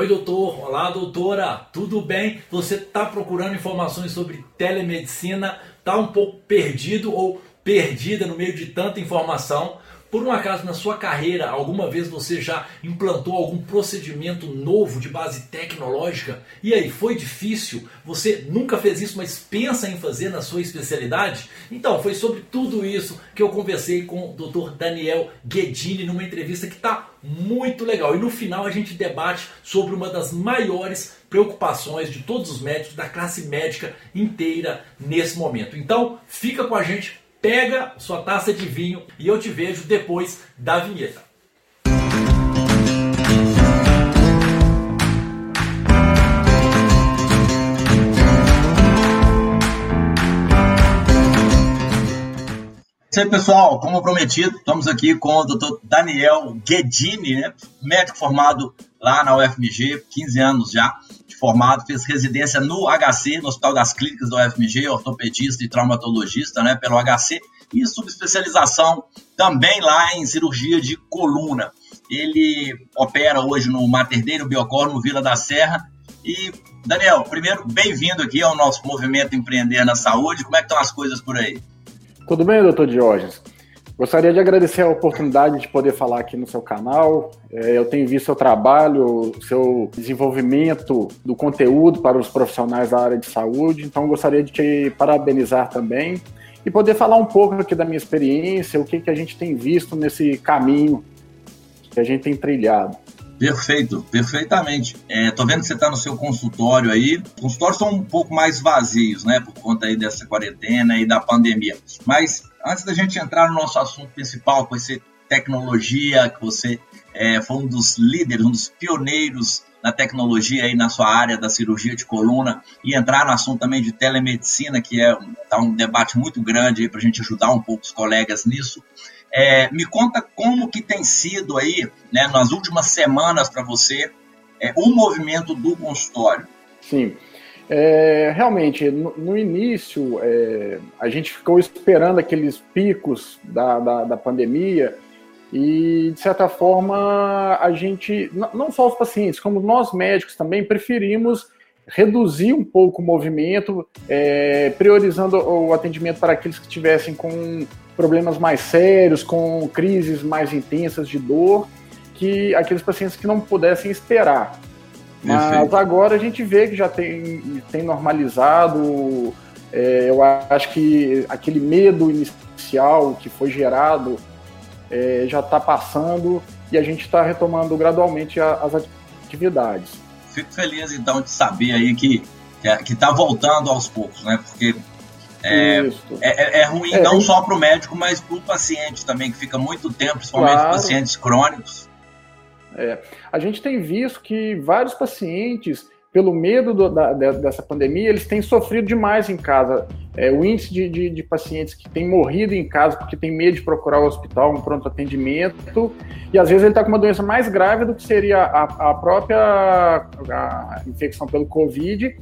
Oi, doutor. Olá, doutora. Tudo bem? Você está procurando informações sobre telemedicina? Está um pouco perdido ou perdida no meio de tanta informação? Por um acaso na sua carreira, alguma vez você já implantou algum procedimento novo de base tecnológica? E aí, foi difícil? Você nunca fez isso, mas pensa em fazer na sua especialidade? Então, foi sobre tudo isso que eu conversei com o Dr. Daniel Guedini numa entrevista que está muito legal. E no final a gente debate sobre uma das maiores preocupações de todos os médicos, da classe médica inteira nesse momento. Então, fica com a gente pega sua taça de vinho e eu te vejo depois da vinheta. E aí, pessoal, como prometido, estamos aqui com o Dr. Daniel Guedini, né? médico formado lá na UFMG, 15 anos já de formado, fez residência no HC, no Hospital das Clínicas da UFMG, ortopedista e traumatologista, né, pelo HC, e subespecialização também lá em cirurgia de coluna. Ele opera hoje no Mater Dei, no Biocor, no Vila da Serra. E, Daniel, primeiro, bem-vindo aqui ao nosso movimento Empreender na Saúde. Como é que estão as coisas por aí? Tudo bem, doutor Diógenes? Gostaria de agradecer a oportunidade de poder falar aqui no seu canal. É, eu tenho visto seu trabalho, seu desenvolvimento do conteúdo para os profissionais da área de saúde, então gostaria de te parabenizar também e poder falar um pouco aqui da minha experiência, o que, que a gente tem visto nesse caminho que a gente tem trilhado. Perfeito, perfeitamente. É, tô vendo que você está no seu consultório aí. Os consultórios estão um pouco mais vazios, né, por conta aí dessa quarentena e da pandemia. Mas antes da gente entrar no nosso assunto principal, com essa tecnologia, que você é, foi um dos líderes, um dos pioneiros na tecnologia aí na sua área da cirurgia de coluna e entrar no assunto também de telemedicina, que é tá um debate muito grande aí para a gente ajudar um pouco os colegas nisso. É, me conta como que tem sido aí, né, nas últimas semanas para você, é, o movimento do consultório. Sim. É, realmente, no, no início, é, a gente ficou esperando aqueles picos da, da, da, pandemia e, de certa forma, a gente, não só os pacientes, como nós médicos também, preferimos reduzir um pouco o movimento, é, priorizando o atendimento para aqueles que tivessem com problemas mais sérios, com crises mais intensas de dor, que aqueles pacientes que não pudessem esperar. Mas Perfeito. agora a gente vê que já tem, tem normalizado. É, eu acho que aquele medo inicial que foi gerado é, já está passando e a gente está retomando gradualmente a, as atividades. Fico feliz então de saber aí que que está voltando aos poucos, né? Porque é, é, é, é, ruim é, não só para o médico, mas para o paciente também, que fica muito tempo, principalmente claro. pacientes crônicos. É. A gente tem visto que vários pacientes, pelo medo do, da, dessa pandemia, eles têm sofrido demais em casa. É, o índice de, de, de, pacientes que têm morrido em casa porque tem medo de procurar o hospital, um pronto atendimento, e às vezes ele está com uma doença mais grave do que seria a, a própria a infecção pelo Covid,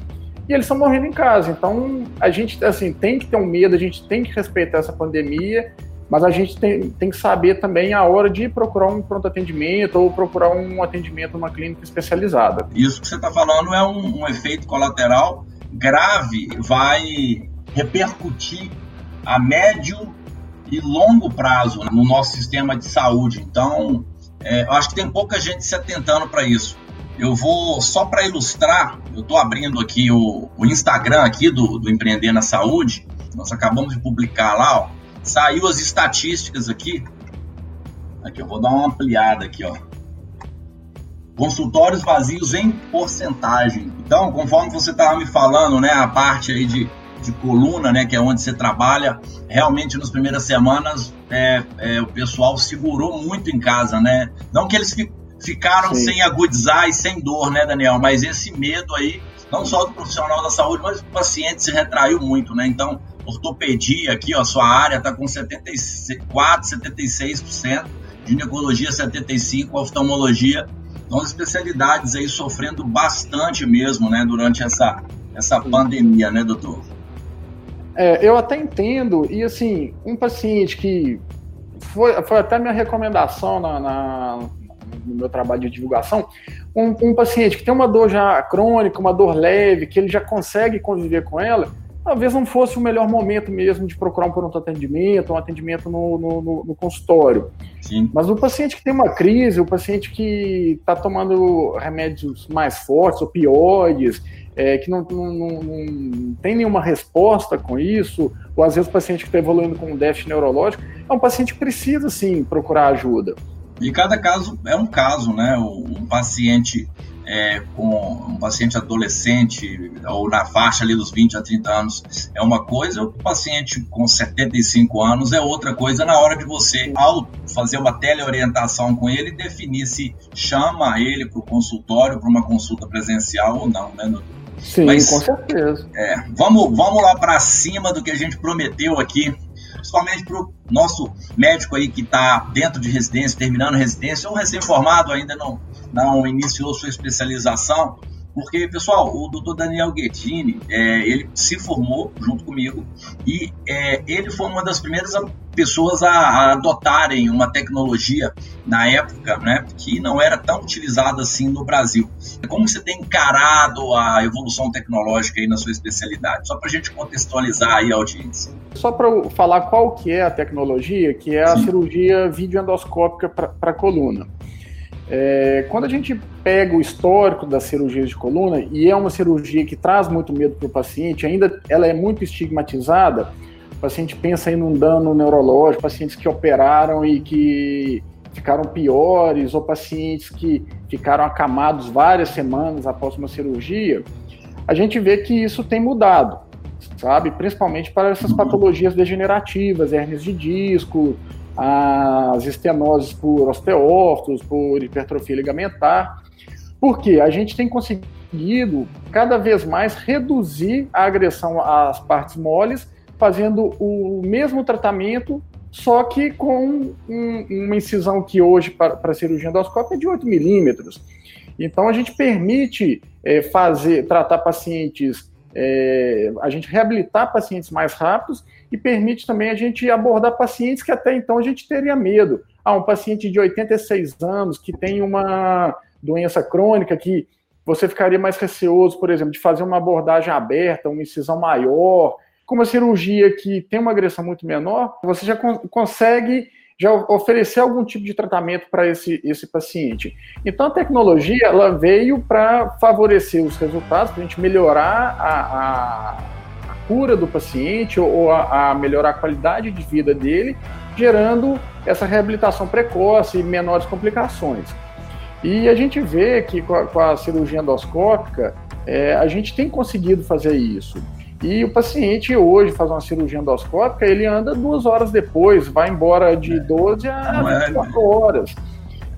e eles estão morrendo em casa. Então, a gente assim tem que ter um medo, a gente tem que respeitar essa pandemia, mas a gente tem, tem que saber também a hora de procurar um pronto atendimento ou procurar um atendimento numa clínica especializada. Isso que você está falando é um, um efeito colateral grave, vai repercutir a médio e longo prazo no nosso sistema de saúde. Então, é, eu acho que tem pouca gente se atentando para isso. Eu vou, só para ilustrar, eu estou abrindo aqui o, o, Instagram aqui do, do Empreender na Saúde. Nós acabamos de publicar lá, ó. Saiu as estatísticas aqui. Aqui, eu vou dar uma ampliada aqui, ó. Consultórios vazios em porcentagem. Então, conforme você estava me falando, né, a parte aí de, de coluna, né, que é onde você trabalha, realmente nas primeiras semanas é, é, o pessoal segurou muito em casa, né? Não que eles ficaram Sim. sem agudizar e sem dor, né, Daniel? Mas esse medo aí, não só do profissional da saúde, mas do paciente se retraiu muito, né? Então, ortopedia aqui, ó, sua área está com 74, 76%, ginecologia 75%, oftalmologia, então especialidades aí sofrendo bastante mesmo, né, durante essa, essa pandemia, né, doutor? É, eu até entendo, e assim, um paciente que foi, foi até minha recomendação na, na no meu trabalho de divulgação, um, um, paciente que tem uma dor já crônica, uma dor leve, que ele já consegue conviver com ela, talvez não fosse o melhor momento mesmo de procurar um pronto atendimento, um atendimento no, no, no consultório. Sim. Mas o paciente que tem uma crise, o paciente que está tomando remédios mais fortes, opioides, é, que não, não, não, não, tem nenhuma resposta com isso, ou às vezes o paciente que está evoluindo com um déficit neurológico, é um paciente que precisa, sim, procurar ajuda. E cada caso é um caso, né? Um paciente é, com um paciente adolescente ou na faixa ali dos 20 a 30 anos é uma coisa, o paciente com 75 anos é outra coisa na hora de você, ao fazer uma teleorientação com ele, definir se chama ele para o consultório, para uma consulta presencial ou não, né? Sim, Mas, com certeza. É, vamos, vamos lá para cima do que a gente prometeu aqui, principalmente para o nosso médico aí que está dentro de residência, terminando residência, ou recém-formado, ainda não, não iniciou sua especialização. Porque, pessoal, o doutor Daniel Guettini, é, ele se formou junto comigo e é, ele foi uma das primeiras pessoas a, a, adotarem uma tecnologia na época, né, que não era tão utilizada assim no Brasil. Como você tem encarado a evolução tecnológica aí na sua especialidade? Só para a gente contextualizar aí a audiência. Só para falar qual que é a tecnologia, que é a Sim. cirurgia videoendoscópica para coluna. É, quando a gente pega o histórico das cirurgias de coluna, e é uma cirurgia que traz muito medo para o paciente, ainda ela é muito estigmatizada, o paciente pensa em um dano neurológico, pacientes que operaram e que ficaram piores, ou pacientes que ficaram acamados várias semanas após uma cirurgia, a gente vê que isso tem mudado, sabe? Principalmente para essas patologias degenerativas, hernias de disco, as estenoses por osteófitos, por hipertrofia ligamentar, porque a gente tem conseguido cada vez mais reduzir a agressão às partes moles, fazendo o mesmo tratamento, só que com um, uma incisão que hoje para, para cirurgia endoscópica é de 8 milímetros. Então a gente permite é, fazer, tratar pacientes, é, a gente reabilitar pacientes mais rápidos e permite também a gente abordar pacientes que até então a gente teria medo. Ah, um paciente de 86 anos que tem uma doença crônica que você ficaria mais receoso, por exemplo, de fazer uma abordagem aberta, uma incisão maior, com uma cirurgia que tem uma agressão muito menor, você já consegue já oferecer algum tipo de tratamento para esse, esse paciente. Então a tecnologia ela veio para favorecer os resultados, para a gente melhorar a, a cura do paciente ou a, a, melhorar a qualidade de vida dele, gerando essa reabilitação precoce e menores complicações. E a gente vê que com a, com a cirurgia endoscópica, é, a gente tem conseguido fazer isso. E o paciente hoje faz uma cirurgia endoscópica, ele anda duas horas depois, vai embora de é. 12 a 24 é, horas.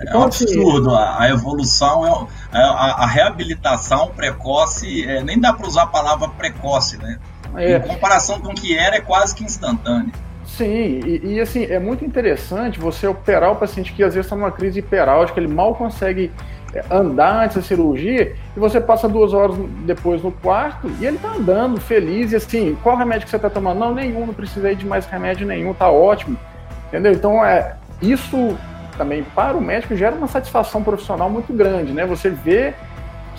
É então, um assim, absurdo, a, a evolução, é, a, a, a reabilitação precoce, é, nem dá para usar a palavra precoce, né? É. Em comparação com o que era, é quase que instantâneo. Sim, e, e, assim, é muito interessante você operar o paciente que às vezes está numa crise hiperálgica, ele mal consegue é, andar antes da cirurgia, e você passa duas horas depois no quarto e ele está andando feliz, e assim, qual remédio que você está tomando? Não, nenhum, não precisei de mais remédio nenhum, tá ótimo. Entendeu? Então, é, isso também para o médico gera uma satisfação profissional muito grande, né? Você vê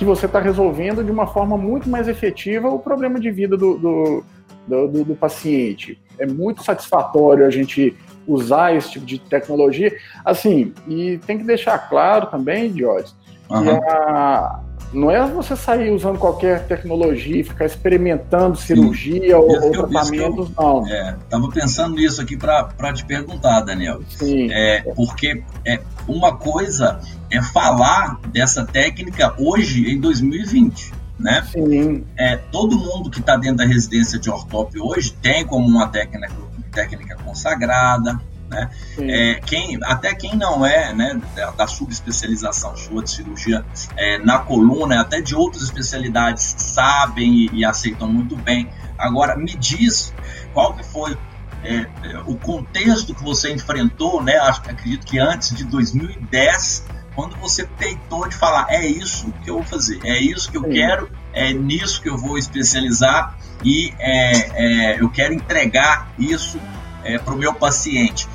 que você está resolvendo de uma forma muito mais efetiva o problema de vida do, do, do, do, paciente. É muito satisfatório a gente usar esse tipo de tecnologia. Assim, e tem que deixar claro também, Diodes, uhum. que a, não é você sair usando qualquer tecnologia e ficar experimentando cirurgia ou, ou tratamentos, eu, não. É, tava pensando nisso aqui para te perguntar, Daniel. Sim. É, porque é, uma coisa é falar dessa técnica hoje, em 2020. Né? Sim. É, todo mundo que está dentro da residência de ortop hoje tem como uma técnica, técnica consagrada, né? É, quem, até quem não é né, da, da subespecialização sua de cirurgia é, na coluna, até de outras especialidades, sabem e, e, aceitam muito bem. Agora, me diz qual que foi é, o contexto que você enfrentou, né? Acho, acredito que antes de 2010, quando você tentou de falar, é isso que eu vou fazer, é isso que eu Sim. quero, é nisso que eu vou especializar e é, é, eu quero entregar isso é, para o meu paciente.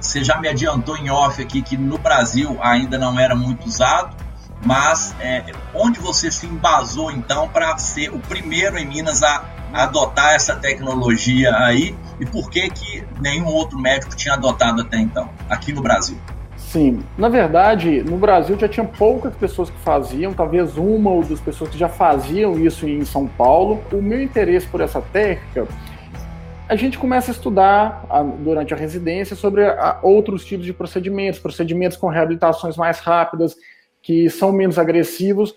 Você já me adiantou em off aqui que no Brasil ainda não era muito usado, mas é, onde você se embasou então para ser o primeiro em Minas a, a, adotar essa tecnologia aí e por que que nenhum outro médico tinha adotado até então aqui no Brasil? Sim, na verdade, no Brasil já tinha poucas pessoas que faziam, talvez uma ou duas pessoas que já faziam isso em São Paulo. O meu interesse por essa técnica a gente começa a estudar a, durante a residência sobre a, outros tipos de procedimentos, procedimentos com reabilitações mais rápidas, que são menos agressivos.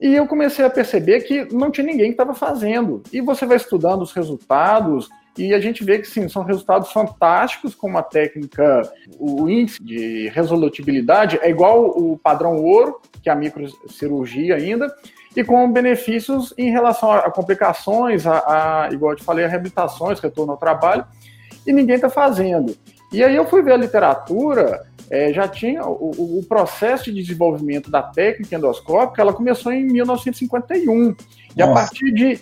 E eu comecei a perceber que não tinha ninguém que estava fazendo. E você vai estudando os resultados e a gente vê que sim, são resultados fantásticos com uma técnica. O índice de resolutibilidade é igual o padrão ouro, que é a microcirurgia ainda, e com benefícios em relação a complicações, a, a igual eu te falei, a reabilitações, retorno ao trabalho, e ninguém está fazendo. E aí eu fui ver a literatura, é, já tinha o, o, processo de desenvolvimento da técnica endoscópica, ela começou em 1951. E Nossa. a partir de,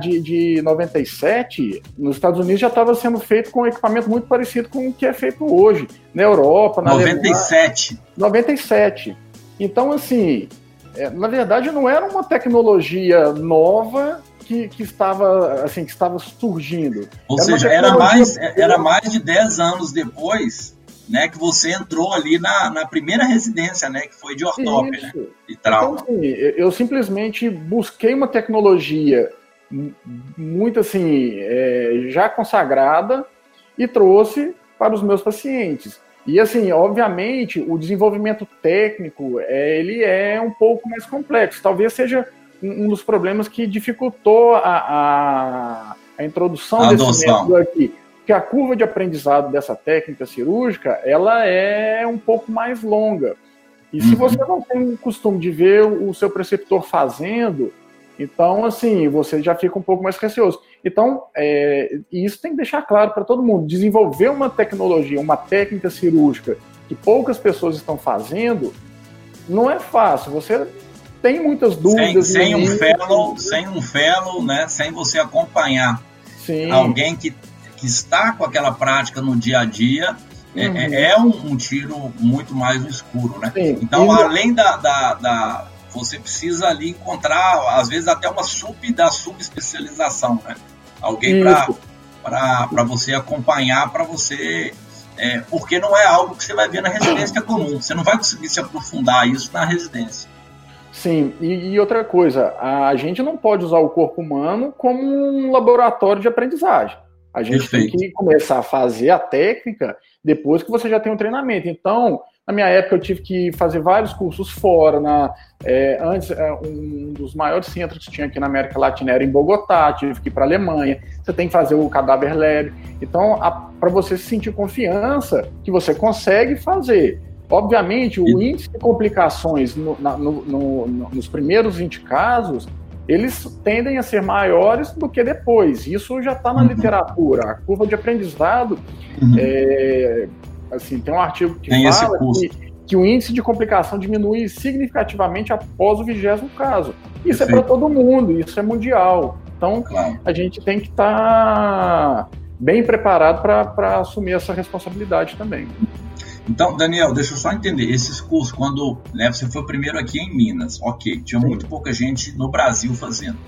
de, de 97, nos Estados Unidos já estava sendo feito com um equipamento muito parecido com o que é feito hoje, na Europa, na 97. Alemanha, 97. Então, assim, é, na verdade, não era uma tecnologia nova que, que, estava assim que estava surgindo. Ou era seja, era mais, era mais de 10 anos depois né, que você entrou ali na, na primeira residência, né, que foi de ortópia, né, de trauma. Então, assim, eu simplesmente busquei uma tecnologia muito assim é, já consagrada e trouxe para os meus pacientes. E assim, obviamente, o desenvolvimento técnico é, ele é um pouco mais complexo. Talvez seja um, dos problemas que dificultou a, a, a introdução a desse método aqui. Porque a curva de aprendizado dessa técnica cirúrgica ela é um pouco mais longa. E se uhum. você não tem o costume de ver o seu preceptor fazendo, então, assim, você já fica um pouco mais receoso. Então, é, isso tem que deixar claro para todo mundo. Desenvolver uma tecnologia, uma técnica cirúrgica que poucas pessoas estão fazendo, não é fácil. Você tem muitas dúvidas. Sem, sem um fellow, sem um fellow, né? Sem você acompanhar Sim. alguém que, que está com aquela prática no dia a dia, é, uhum. é, é um, um, tiro muito mais no escuro, né? Sim. Então, e além da, da, da você precisa ali encontrar, às vezes, até uma sub da subespecialização, né? Alguém para você acompanhar, para você. É, porque não é algo que você vai ver na residência comum. Você não vai conseguir se aprofundar isso na residência. Sim, e, e, outra coisa, a gente não pode usar o corpo humano como um laboratório de aprendizagem. A gente Perfeito. tem que começar a fazer a técnica depois que você já tem um treinamento. Então, na minha época, eu tive que fazer vários cursos fora. Na, é, antes, é, um dos maiores centros que tinha aqui na América Latina era em Bogotá, tive que ir para a Alemanha. Você tem que fazer o Cadáver Lab. Então, para você se sentir confiança que você consegue fazer. Obviamente, o índice de complicações no, na, no, no, nos primeiros 20 casos, eles tendem a ser maiores do que depois. Isso já está na uhum. literatura. A curva de aprendizado uhum. é, Assim, tem um artigo que tem fala que, que, o índice de complicação diminui significativamente após o vigésimo caso. Isso Perfeito. é para todo mundo, isso é mundial. Então, claro. a gente tem que estar tá bem preparado para assumir essa responsabilidade também. Então, Daniel, deixa eu só entender. Esses cursos, quando né, você foi primeiro aqui em Minas, ok, tinha Sim. muito pouca gente no Brasil fazendo.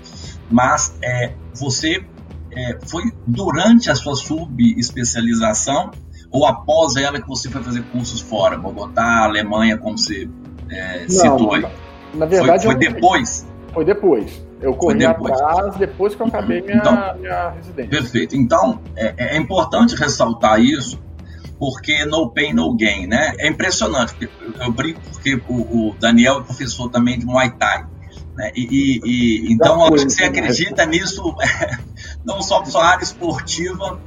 Mas é, você é, foi durante a sua subespecialização ou após ela que você foi fazer cursos fora, Bogotá, Alemanha, como você é, Não, citou aí? Na verdade, foi, foi depois. Foi depois. Eu corri depois. atrás depois que eu acabei minha, então, minha residência. Perfeito. Então, é, é, importante ressaltar isso, porque no pain, no gain, né? É impressionante. Eu brinco porque o, o Daniel é professor também de Muay Thai. Né? E, e, e então, acho que você acredita nisso, não só para a área esportiva,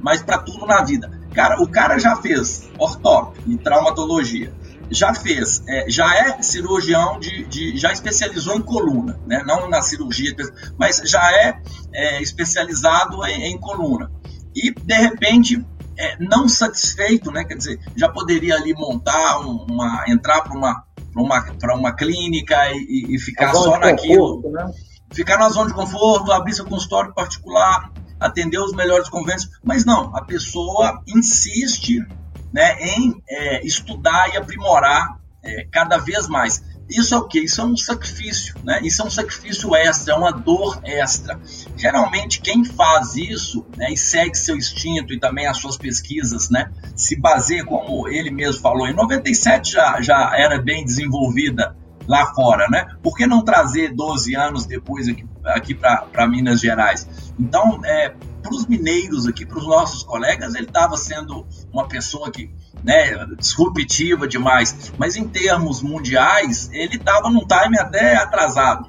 mas para tudo na vida. Cara, o cara já fez ortópia e traumatologia, já fez, é, já é cirurgião de, de, já especializou em coluna, né? Não na cirurgia, mas já é, é especializado em, em, coluna. E de repente, é, não satisfeito, né? Quer dizer, já poderia ali montar uma, entrar para uma para uma, uma clínica e, e ficar só naquilo, conforto, né? ficar na zona de conforto, abrir seu consultório particular, atender os melhores convênios, mas não, a pessoa insiste né, em é, estudar e aprimorar é, cada vez mais. Isso é o que? Isso é um sacrifício, né? Isso é um sacrifício extra, é uma dor extra. Geralmente quem faz isso né, e segue seu instinto e também as suas pesquisas, né, se baseia, como ele mesmo falou, em 97 já, já era bem desenvolvida lá fora, né? Por que não trazer 12 anos depois aqui, aqui para Minas Gerais? Então, é, para os mineiros aqui, para os nossos colegas, ele estava sendo uma pessoa que né, disruptiva demais, mas em termos mundiais, ele estava num time até atrasado.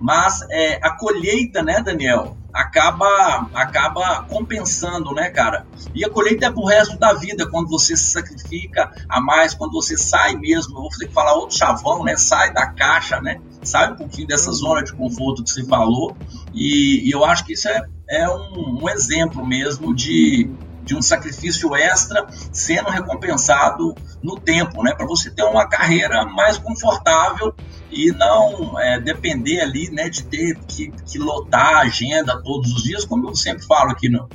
Mas é, a colheita, né, Daniel, acaba acaba compensando, né, cara? E a colheita é pro resto da vida, quando você se sacrifica a mais, quando você sai mesmo, vou ter que falar outro chavão, né? Sai da caixa, né? Sai um pouquinho dessa zona de conforto que você falou. E, e eu acho que isso é, é um, um exemplo mesmo de, de um sacrifício extra sendo recompensado no tempo, né? Para você ter uma carreira mais confortável e não é, depender ali, né, de ter que, que, lotar a agenda todos os dias, como eu sempre falo aqui no,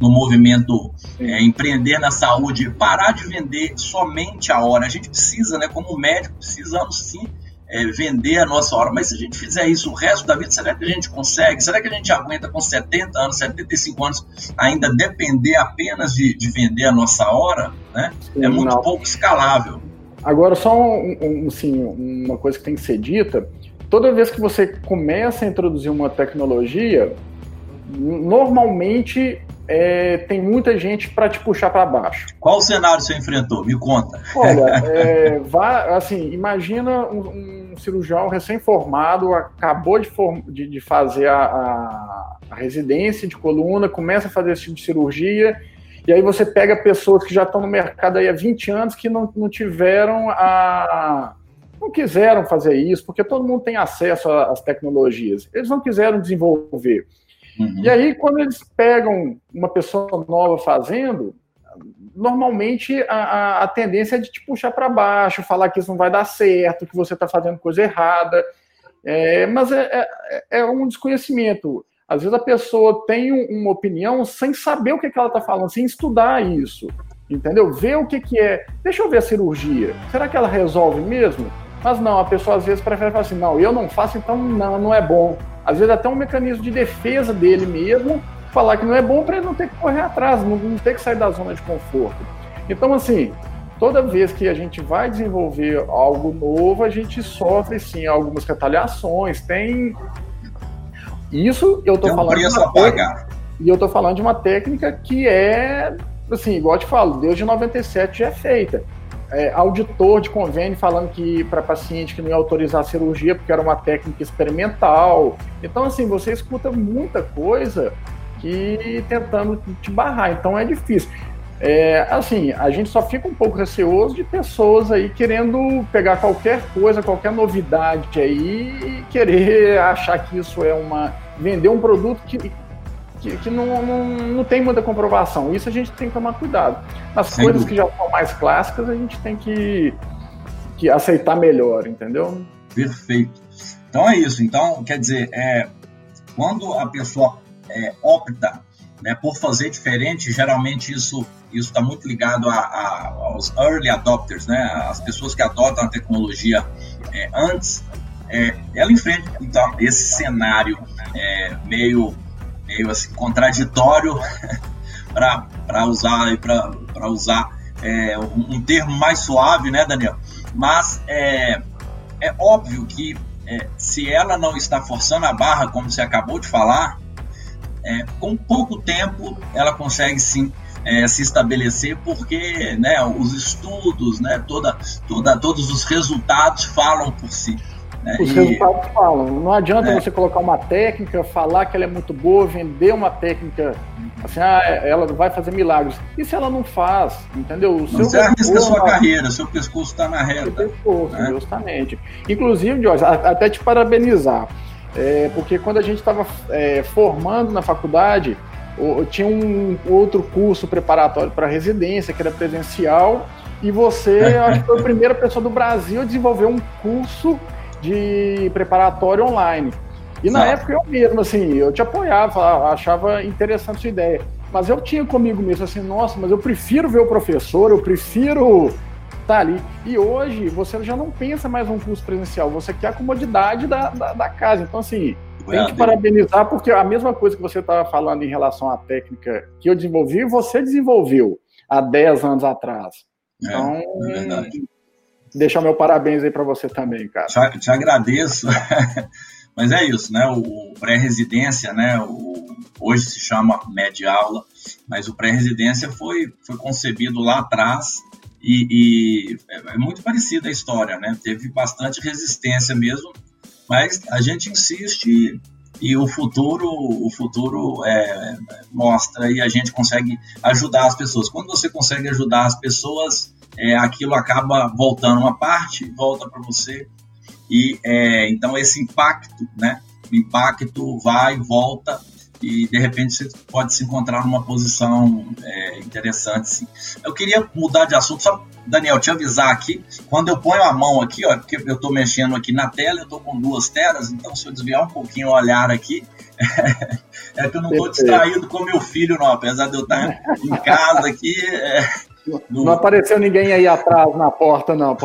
no movimento é, empreender na saúde, parar de vender somente a hora. A gente precisa, né, como médico, precisamos sim é, vender a nossa hora. Mas se a gente fizer isso o resto da vida, será que a gente consegue? Será que a gente aguenta com 70 anos, 75 anos, ainda depender apenas de, de vender a nossa hora? Né? é muito não. pouco escalável. Agora, só um, um, assim, uma coisa que tem que ser dita: toda vez que você começa a introduzir uma tecnologia, normalmente é, tem muita gente para te puxar para baixo. Qual cenário você enfrentou? Me conta. Olha, é, vá, assim, imagina um, um cirurgião recém-formado, acabou de, form, de, de fazer a, a, a, residência de coluna, começa a fazer esse tipo de cirurgia, e aí você pega pessoas que já estão no mercado aí há 20 anos que não, não tiveram a. não quiseram fazer isso, porque todo mundo tem acesso às tecnologias. Eles não quiseram desenvolver. Uhum. E aí, quando eles pegam uma pessoa nova fazendo, normalmente a, a, a tendência é de te puxar para baixo, falar que isso não vai dar certo, que você está fazendo coisa errada. É, mas é, é, é, um desconhecimento. Às vezes a pessoa tem uma opinião sem saber o que, que ela está falando, sem estudar isso. Entendeu? Ver o que, que é. Deixa eu ver a cirurgia. Será que ela resolve mesmo? Mas não, a pessoa às vezes prefere falar assim: não, eu não faço, então não, não é bom. Às vezes até um mecanismo de defesa dele mesmo, falar que não é bom para ele não ter que correr atrás, não, não ter que sair da zona de conforto. Então, assim, toda vez que a gente vai desenvolver algo novo, a gente sofre sim algumas retaliações. Tem isso eu tô Tem um falando preço a pagar. E eu tô falando de uma técnica que é assim, igual eu te falo, desde 97 já é feita é, auditor de convênio falando que para paciente que não ia autorizar a cirurgia porque era uma técnica experimental. Então, assim, você escuta muita coisa que tentando te barrar. Então é difícil. É, assim, a gente só fica um pouco receoso de pessoas aí querendo pegar qualquer coisa, qualquer novidade aí e querer achar que isso é uma. vender um produto que que, que não, não, não, tem muita comprovação. Isso a gente tem que tomar cuidado. As Sem coisas dúvida. que já são mais clássicas, a gente tem que, que aceitar melhor, entendeu? Perfeito. Então é isso. Então, quer dizer, é, quando a pessoa é, opta né, por fazer diferente, geralmente isso isso está muito ligado a, a, aos early adopters, né, as pessoas que adotam a tecnologia é, antes, é, ela enfrenta então esse cenário é, meio meio assim contraditório para usar para usar é, um, termo mais suave, né, Daniel? Mas é, é óbvio que é, se ela não está forçando a barra, como você acabou de falar, é, com pouco tempo ela consegue sim é, se estabelecer porque né, os estudos, né, toda, toda, todos os resultados falam por si. Né? Os e... resultados falam. Não adianta é. você colocar uma técnica, falar que ela é muito boa, vender uma técnica assim, ah, ela vai fazer milagres. E se ela não faz, entendeu? O seu você arrisca a sua carreira, seu pescoço está na reta. Pescoço, né? justamente. Inclusive, Jorge, até te parabenizar, é, porque quando a gente estava é, formando na faculdade, tinha um outro curso preparatório para residência, que era presencial, e você, acho que foi a primeira pessoa do Brasil a desenvolver um curso de preparatório online. E na época eu mesmo, assim, eu te apoiava, achava interessante sua ideia. Mas eu tinha comigo mesmo assim, nossa, mas eu prefiro ver o professor, eu prefiro tá ali. E hoje você já não pensa mais um curso presencial, você quer a comodidade da, da, da casa. Então, assim, tem que parabenizar, porque a mesma coisa que você estava falando em relação à técnica que eu desenvolvi, você desenvolveu há 10 anos atrás. É, então, é deixar meu parabéns aí para você também, cara. Te, te agradeço. Mas é isso, né? O pré-residência, né? O, hoje se chama média aula, mas o pré-residência foi, foi concebido lá atrás e, e é, é muito parecida a história, né? Teve bastante resistência mesmo, mas a gente insiste e o futuro o futuro é, mostra e a gente consegue ajudar as pessoas. Quando você consegue ajudar as pessoas, é, aquilo acaba voltando uma parte, volta para você e é, então esse impacto, né? O impacto vai e volta e de repente você pode se encontrar numa posição é, interessante. Sim. Eu queria mudar de assunto, só, Daniel, te avisar aqui, quando eu ponho a mão aqui, ó, porque eu estou mexendo aqui na tela, eu estou com duas telas, então se eu desviar um pouquinho o olhar aqui, é que eu não estou distraído com meu filho, não, apesar de eu estar em casa aqui. É, não, não apareceu ninguém aí atrás na porta, não.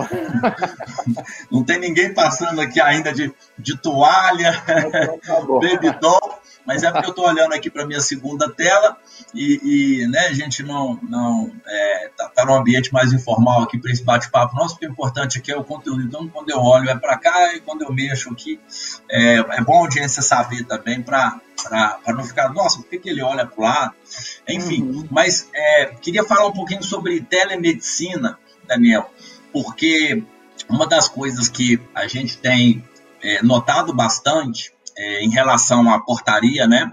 não tem ninguém passando aqui ainda de, de toalha, então tá baby doll mas é porque eu estou olhando aqui para minha segunda tela e, e, né, a gente não não é, tá, tá num ambiente mais informal aqui para esse bate-papo nosso, porque o importante aqui é o conteúdo. Então, quando eu olho é para cá e quando eu mexo aqui, é, é bom a audiência saber também para não ficar, nossa, por que, que ele olha para o lado? Enfim, uhum. mas é, queria falar um pouquinho sobre telemedicina, Daniel, porque uma das coisas que a gente tem é, notado bastante é, em relação à portaria, né,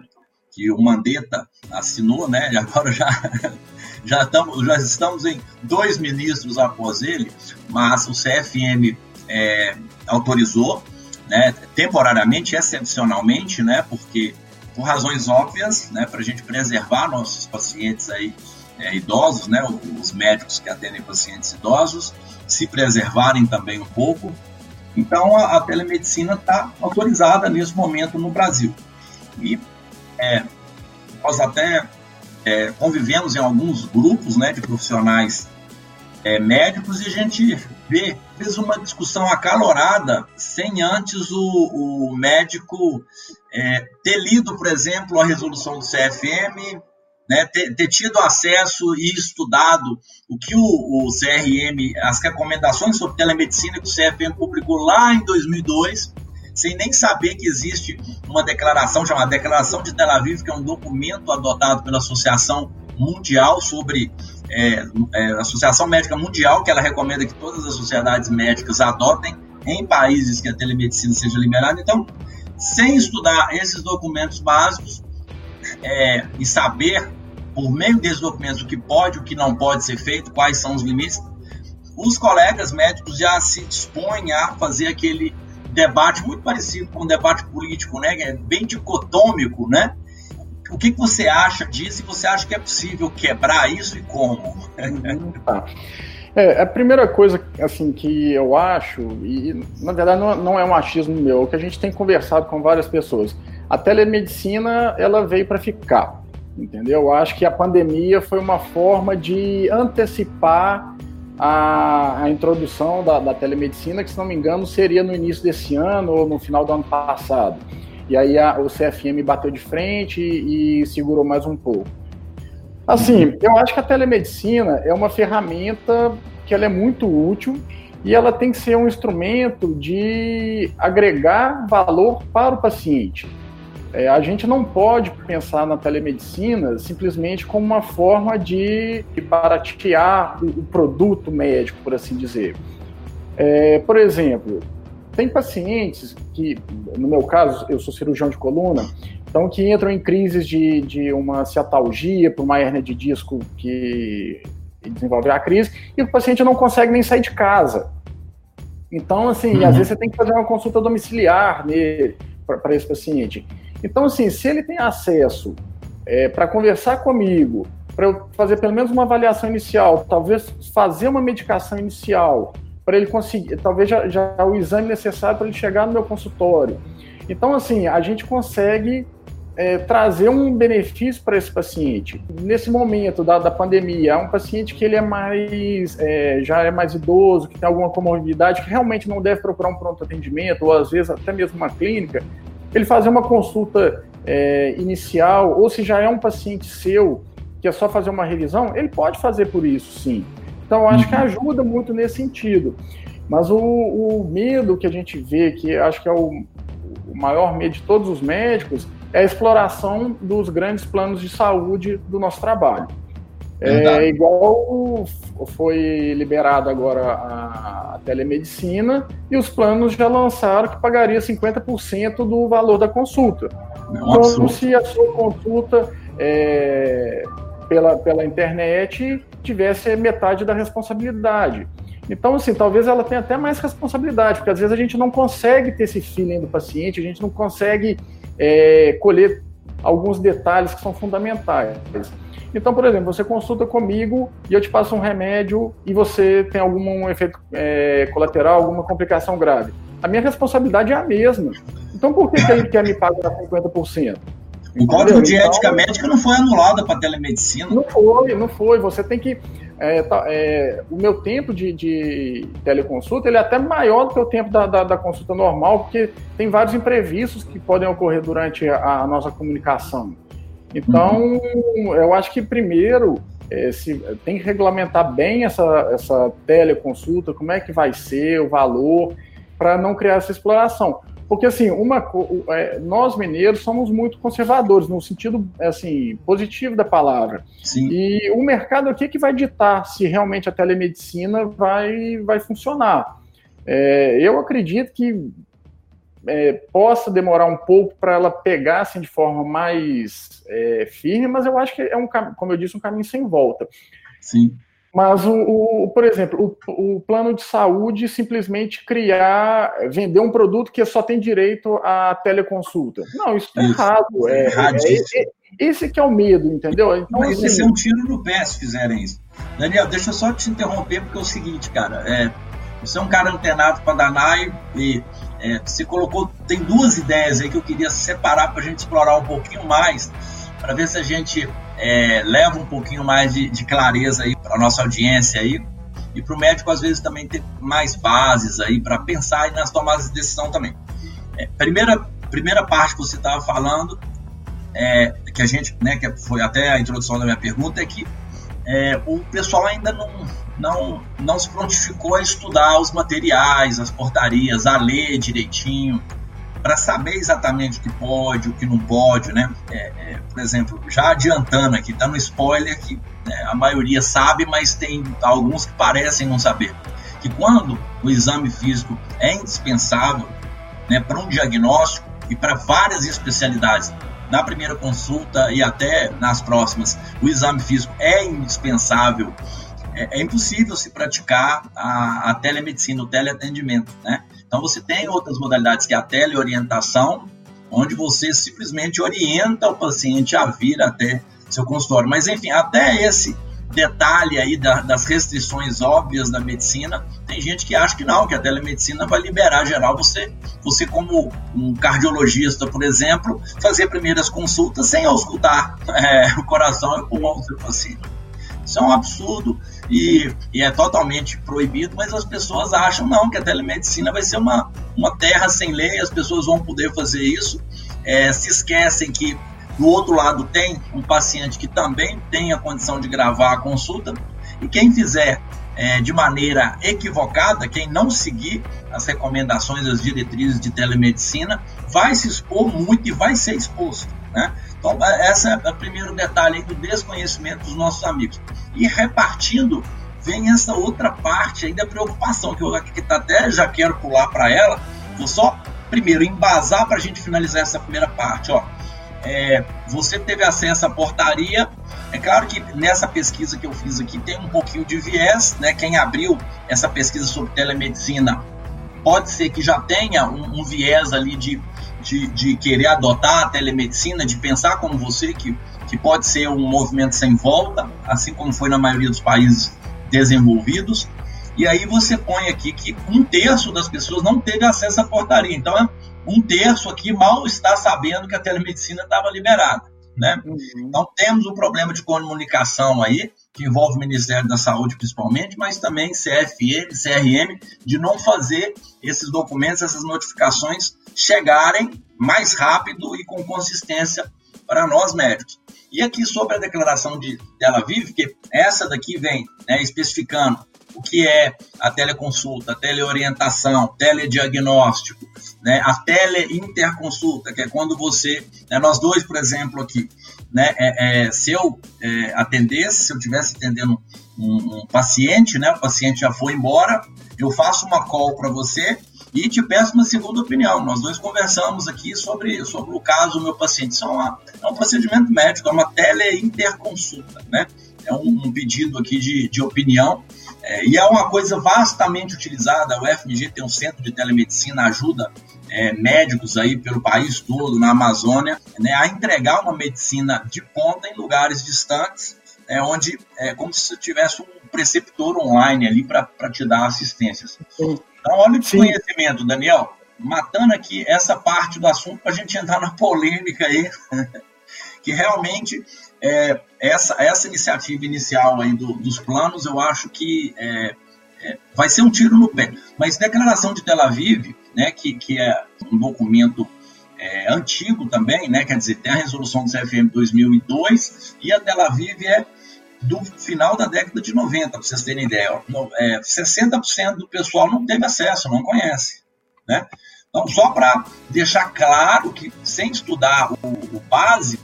que o Mandetta assinou, né, e agora já já estamos, já estamos em dois ministros após ele, mas o CFM é, autorizou, né, temporariamente, excepcionalmente, né, porque por razões óbvias, né, para a gente preservar nossos pacientes aí é, idosos, né, os médicos que atendem pacientes idosos, se preservarem também um pouco, então, a, a telemedicina está autorizada nesse momento no Brasil. E é, nós até é, convivemos em alguns grupos né, de profissionais é, médicos e a gente vê, fez uma discussão acalorada sem antes o, o médico é, ter lido, por exemplo, a resolução do CFM, né, ter, ter, tido acesso e estudado o que o, o, CRM, as recomendações sobre telemedicina que o CFM publicou lá em 2002, sem nem saber que existe uma declaração chamada Declaração de Tel Aviv, que é um documento adotado pela Associação Mundial sobre é, é, Associação Médica Mundial, que ela recomenda que todas as sociedades médicas adotem em países que a telemedicina seja liberada. Então, sem estudar esses documentos básicos, é, e saber, por meio desses documentos, o que pode o que não pode ser feito, quais são os limites, os colegas médicos já se dispõem a fazer aquele debate muito parecido com o debate político, né? É bem dicotômico, né? O que, que você acha disso e você acha que é possível quebrar isso e como? Tá. É, a primeira coisa assim que eu acho, e na verdade não, não é um achismo meu, é que a gente tem conversado com várias pessoas a telemedicina ela veio para ficar, entendeu? Eu acho que a pandemia foi uma forma de antecipar a, a introdução da, da, telemedicina, que se não me engano seria no início desse ano ou no final do ano passado. E aí a, o CFM bateu de frente e, e segurou mais um pouco. Assim, eu acho que a telemedicina é uma ferramenta que ela é muito útil e ela tem que ser um instrumento de agregar valor para o paciente. É, a gente não pode pensar na telemedicina simplesmente como uma forma de, baratear o, o produto médico, por assim dizer. É, por exemplo, tem pacientes que, no meu caso, eu sou cirurgião de coluna, então que entram em crises de, de uma ciatalgia por uma hernia de disco que desenvolve a crise e o paciente não consegue nem sair de casa. Então, assim, uhum. às vezes você tem que fazer uma consulta domiciliar para esse paciente. Então, assim, se ele tem acesso é, para conversar comigo, para eu fazer pelo menos uma avaliação inicial, talvez fazer uma medicação inicial, para ele conseguir, talvez já, já o exame necessário para ele chegar no meu consultório. Então, assim, a gente consegue é, trazer um benefício para esse paciente. Nesse momento da, da pandemia, é um paciente que ele é mais, é, já é mais idoso, que tem alguma comorbidade, que realmente não deve procurar um pronto atendimento, ou às vezes até mesmo uma clínica, ele fazer uma consulta é, inicial, ou se já é um paciente seu, que é só fazer uma revisão, ele pode fazer por isso, sim. Então, acho que uhum. ajuda muito nesse sentido. Mas o, o medo que a gente vê, que acho que é o, o maior medo de todos os médicos, é a exploração dos grandes planos de saúde do nosso trabalho. É igual foi liberado agora a, telemedicina e os planos já lançaram que pagaria 50% do valor da consulta. É um Como se a sua consulta é, pela, pela internet tivesse metade da responsabilidade. Então, assim, talvez ela tenha até mais responsabilidade, porque às vezes a gente não consegue ter esse feeling do paciente, a gente não consegue é, colher alguns detalhes que são fundamentais. Então, por exemplo, você consulta comigo e eu te passo um remédio e você tem algum efeito é, colateral, alguma complicação grave. A minha responsabilidade é a mesma. Então, por que, que ele quer me pagar 50%? O código de então, ética médica não foi anulado para telemedicina. Não foi, não foi. Você tem que. É, tá, é, o meu tempo de, de, teleconsulta ele é até maior do que o tempo da, da, da, consulta normal, porque tem vários imprevistos que podem ocorrer durante a, a nossa comunicação. Então, uhum. eu acho que primeiro é, se, tem que regulamentar bem essa, essa teleconsulta, como é que vai ser, o valor, para não criar essa exploração. Porque, assim, uma, é, nós mineiros somos muito conservadores, no sentido, assim, positivo da palavra. Sim. E o mercado aqui é que vai ditar se realmente a telemedicina vai, vai funcionar. É, eu acredito que é, possa demorar um pouco para ela pegar assim, de forma mais é, firme, mas eu acho que é um, como eu disse, um caminho sem volta. Sim. Mas, o, o, por exemplo, o, o, plano de saúde simplesmente criar, vender um produto que só tem direito à teleconsulta. Não, isso está errado. É, é, é, esse que é o medo, entendeu? Então, Mas assim, é um tiro no pé se fizerem isso. Daniel, deixa eu só te interromper, porque é o seguinte, cara. É, você é um cara antenado para danar e, e é, você colocou, tem duas ideias aí que eu queria separar para a gente explorar um pouquinho mais, para ver se a gente é, leva um pouquinho mais de, de clareza aí para nossa audiência aí e para o médico às vezes também ter mais bases aí para pensar nas tomadas de decisão também. É, primeira primeira parte que você estava falando é, que a gente, né, que foi até a introdução da minha pergunta é que é, o pessoal ainda não, não, não se prontificou a estudar os materiais, as portarias, a ler direitinho, para saber exatamente o que pode, o que não pode, né? É, é, por exemplo, já adiantando aqui, tá no spoiler que né, a maioria sabe, mas tem alguns que parecem não saber. Que quando o exame físico é indispensável né, para um diagnóstico e para várias especialidades, na primeira consulta e até nas próximas, o exame físico é indispensável é, é impossível se praticar a, a, telemedicina, o teleatendimento, né? Então você tem outras modalidades que é a teleorientação, onde você simplesmente orienta o paciente a vir até seu consultório. Mas enfim, até esse detalhe aí da, das restrições óbvias da medicina, tem gente que acha que não, que a telemedicina vai liberar geral você, você como um cardiologista, por exemplo, fazer primeiras consultas sem auscultar é, o coração e o pulmão do seu paciente. Isso é um absurdo e, e, é totalmente proibido, mas as pessoas acham não, que a telemedicina vai ser uma, uma terra sem lei, as pessoas vão poder fazer isso. É, se esquecem que do outro lado tem um paciente que também tem a condição de gravar a consulta, e quem fizer é, de maneira equivocada, quem não seguir as recomendações, as diretrizes de telemedicina, vai se expor muito e vai ser exposto. Né? Então, é, esse é o primeiro detalhe do desconhecimento dos nossos amigos. E repartindo, vem essa outra parte aí da preocupação, que eu que tá até já quero pular para ela. Vou só, primeiro, embasar para a gente finalizar essa primeira parte. Ó. É, você teve acesso à portaria. É claro que nessa pesquisa que eu fiz aqui tem um pouquinho de viés, né? Quem abriu essa pesquisa sobre telemedicina pode ser que já tenha um, um viés ali de de, de querer adotar a telemedicina, de pensar como você, que, que pode ser um movimento sem volta, assim como foi na maioria dos países desenvolvidos. E aí você põe aqui que um terço das pessoas não teve acesso à portaria. Então é, um terço aqui mal está sabendo que a telemedicina estava liberada. Né? Uhum. Então temos um problema de comunicação aí, que envolve o Ministério da Saúde principalmente, mas também CFM, CRM, de não fazer esses documentos, essas notificações chegarem mais rápido e com consistência para nós médicos. E aqui sobre a declaração de Tel Aviv, que essa daqui vem né, especificando o que é a teleconsulta, a teleorientação, telediagnóstico, né, a teleinterconsulta, que é quando você, né, nós dois, por exemplo, aqui, né, é, é, se eu é, atendesse, se eu tivesse atendendo um, um, paciente, né, o paciente já foi embora, eu faço uma call para você e te peço uma segunda opinião. Nós dois conversamos aqui sobre, sobre o caso do meu paciente. Isso é, uma, é um procedimento médico, é uma teleinterconsulta, né? É um, um pedido aqui de, de opinião é, e é uma coisa vastamente utilizada. O FMG tem um centro de telemedicina, ajuda é, médicos aí pelo país todo, na Amazônia, né, a entregar uma medicina de ponta em lugares distantes, é, onde é como se tivesse um preceptor online ali para te dar assistências. Então, olha o desconhecimento, Daniel. Matando aqui essa parte do assunto para a gente entrar na polêmica aí, que realmente é, essa, essa iniciativa inicial aí do, dos planos, eu acho que é, é, vai ser um tiro no pé. Mas declaração de Tel Aviv, né, que, que é um documento é, antigo também, né, quer dizer, tem a resolução do CFM 2002 e a Tel Aviv é do final da década de 90, para vocês terem ideia. É, 60% do pessoal não teve acesso, não conhece. Né? Então, só para deixar claro que, sem estudar o, o básico,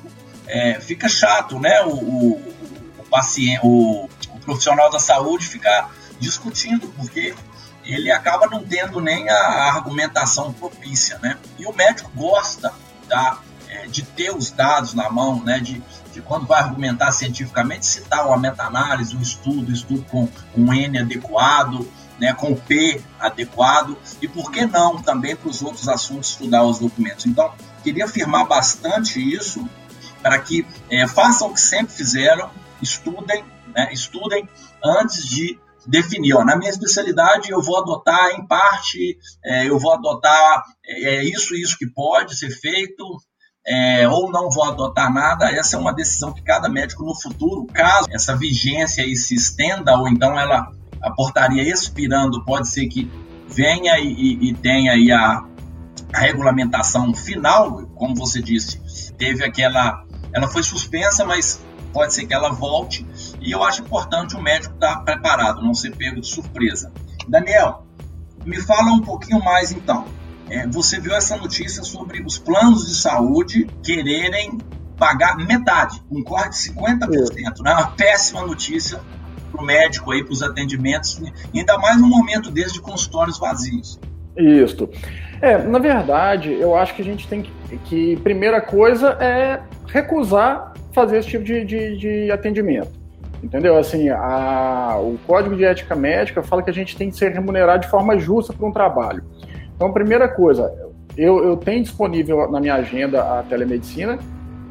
é, fica chato, né? O, o, o paciente, o, o, profissional da saúde ficar discutindo, porque ele acaba não tendo nem a, argumentação propícia, né? E o médico gosta da, é, de ter os dados na mão, né? De, de quando vai argumentar cientificamente, citar uma meta-análise, um estudo, um estudo com um N adequado, né, com P adequado, e por que não também para os outros assuntos estudar os documentos. Então, queria afirmar bastante isso, para que é, façam o que sempre fizeram, estudem, né, estudem antes de definir. Ó, na minha especialidade, eu vou adotar, em parte, é, eu vou adotar é, é isso isso que pode ser feito, é, ou não vou adotar nada, essa é uma decisão que cada médico no futuro, caso essa vigência aí se estenda, ou então ela, a portaria expirando, pode ser que venha e, e, e tenha aí a, a regulamentação final, como você disse, teve aquela ela foi suspensa, mas pode ser que ela volte. E eu acho importante o médico estar preparado, não ser pego de surpresa. Daniel, me fala um pouquinho mais então. É, você viu essa notícia sobre os planos de saúde quererem pagar metade, um corte de 50%, né? Uma péssima notícia para o médico aí, para os atendimentos, ainda mais no momento desde de consultórios vazios. Isso. É, na verdade, eu acho que a gente tem que, que primeira coisa é recusar fazer esse tipo de, de, de atendimento. Entendeu? Assim, a, o Código de Ética Médica fala que a gente tem que ser remunerado de forma justa por um trabalho. Então, primeira coisa, eu, eu tenho disponível na minha agenda a telemedicina,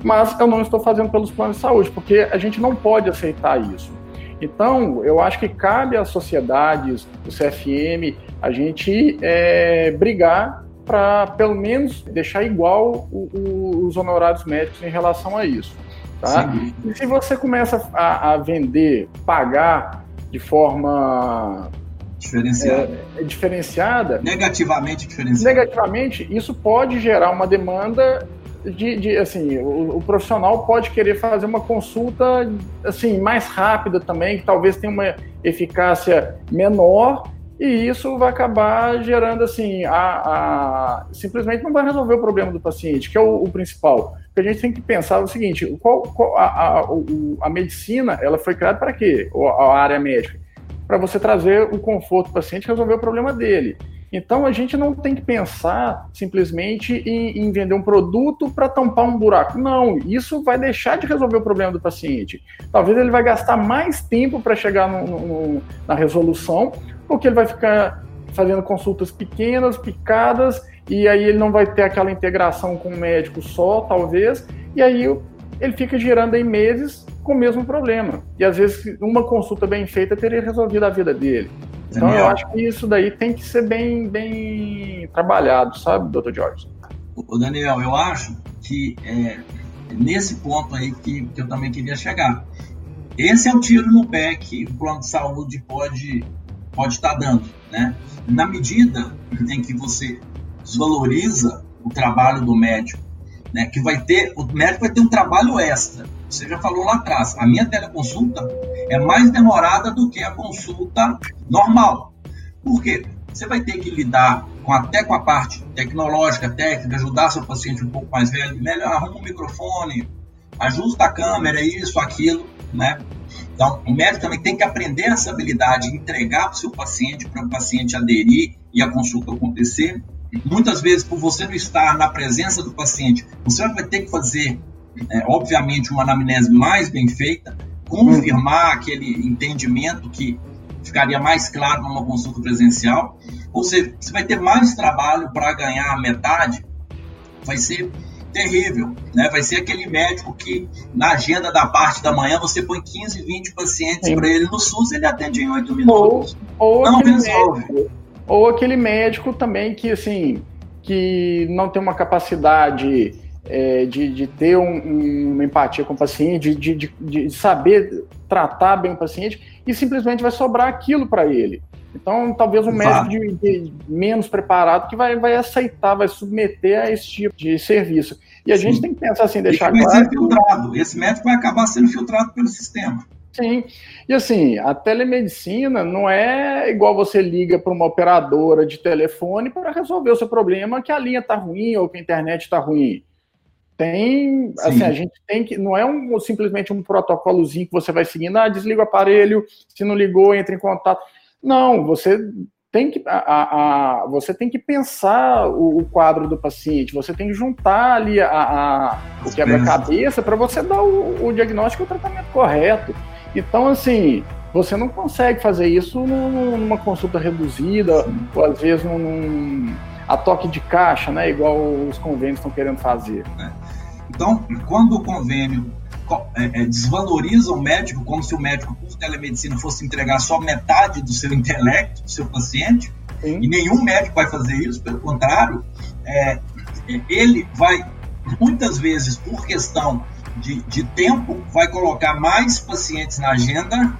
mas eu não estou fazendo pelos planos de saúde, porque a gente não pode aceitar isso. Então, eu acho que cabe às sociedades, o CFM, a gente é, brigar para pelo menos deixar igual o, o, os honorários médicos em relação a isso. Tá? E se você começa a, a, vender, pagar de forma diferenciada. É, diferenciada, negativamente diferenciada, negativamente, isso pode gerar uma demanda de, de assim, o, o, profissional pode querer fazer uma consulta assim mais rápida também, que talvez tenha uma eficácia menor e isso vai acabar gerando assim, a, a, simplesmente não vai resolver o problema do paciente, que é o, o principal. Porque a gente tem que pensar o seguinte: qual, qual a, a, a, medicina ela foi criada para quê? A área médica para você trazer o conforto do paciente resolver o problema dele. Então a gente não tem que pensar simplesmente em, em vender um produto para tampar um buraco. Não, isso vai deixar de resolver o problema do paciente. Talvez ele vai gastar mais tempo para chegar no, no, na resolução, porque ele vai ficar fazendo consultas pequenas, picadas, e aí ele não vai ter aquela integração com o médico só, talvez, e aí ele fica girando em meses com o mesmo problema. E às vezes uma consulta bem feita teria resolvido a vida dele. Então eu acho que isso daí tem que ser bem, bem trabalhado, sabe, doutor Jorge? o Daniel, eu acho que é nesse ponto aí que, que eu também queria chegar. Esse é o tiro no pé que o plano de saúde pode pode estar dando, né? Na medida em que você desvaloriza o trabalho do médico, né? Que vai ter o médico vai ter um trabalho extra. Você já falou lá atrás. A minha teleconsulta é mais demorada do que a consulta normal. Por quê? Você vai ter que lidar com, até com a parte tecnológica, técnica, ajudar seu paciente um pouco mais velho, melhor, arruma um microfone, ajusta a câmera, isso, aquilo, né? Então, o médico também tem que aprender essa habilidade, entregar para o seu paciente, para o paciente aderir e a consulta acontecer. Muitas vezes, por você não estar na presença do paciente, você vai ter que fazer, é, obviamente, uma anamnese mais bem feita, confirmar aquele entendimento que ficaria mais claro numa consulta presencial. Ou seja, você vai ter mais trabalho para ganhar metade, vai ser terrível, né? Vai ser aquele médico que na agenda da parte da manhã você põe 15, 20 pacientes para ele no SUS, ele atende em 8 minutos. Ou, ou não resolve. Médico, ou aquele médico também que assim que não tem uma capacidade é, de, de, ter um, uma empatia com o paciente, de, de, de, saber tratar bem o paciente, e simplesmente vai sobrar aquilo para ele. Então, talvez um médico de, de, menos preparado que vai, vai aceitar, vai submeter a esse tipo de serviço. E a Sim. gente tem que pensar assim, deixar Ele claro. Ser filtrado. Esse médico vai acabar sendo filtrado pelo sistema. Sim. E assim, a telemedicina não é igual você liga para uma operadora de telefone para resolver o seu problema que a linha está ruim ou que a internet está ruim. Tem, Sim. assim, a gente tem que, não é um, simplesmente um protocolozinho que você vai seguindo, ah, desliga o aparelho, se não ligou, entra em contato. Não, você tem que, a, a, você tem que pensar o, o, quadro do paciente, você tem que juntar ali a, a o quebra-cabeça para você dar o, o diagnóstico e o tratamento correto. Então, assim, você não consegue fazer isso numa consulta reduzida, ou às vezes num, a toque de caixa, né? Igual os convênios estão querendo fazer. É. Então, quando o convênio é, é, desvaloriza o médico, como se o médico, por telemedicina, fosse entregar só metade do seu intelecto, do seu paciente, Sim. e nenhum médico vai fazer isso, pelo contrário, é, ele vai, muitas vezes, por questão de, de tempo, vai colocar mais pacientes na agenda,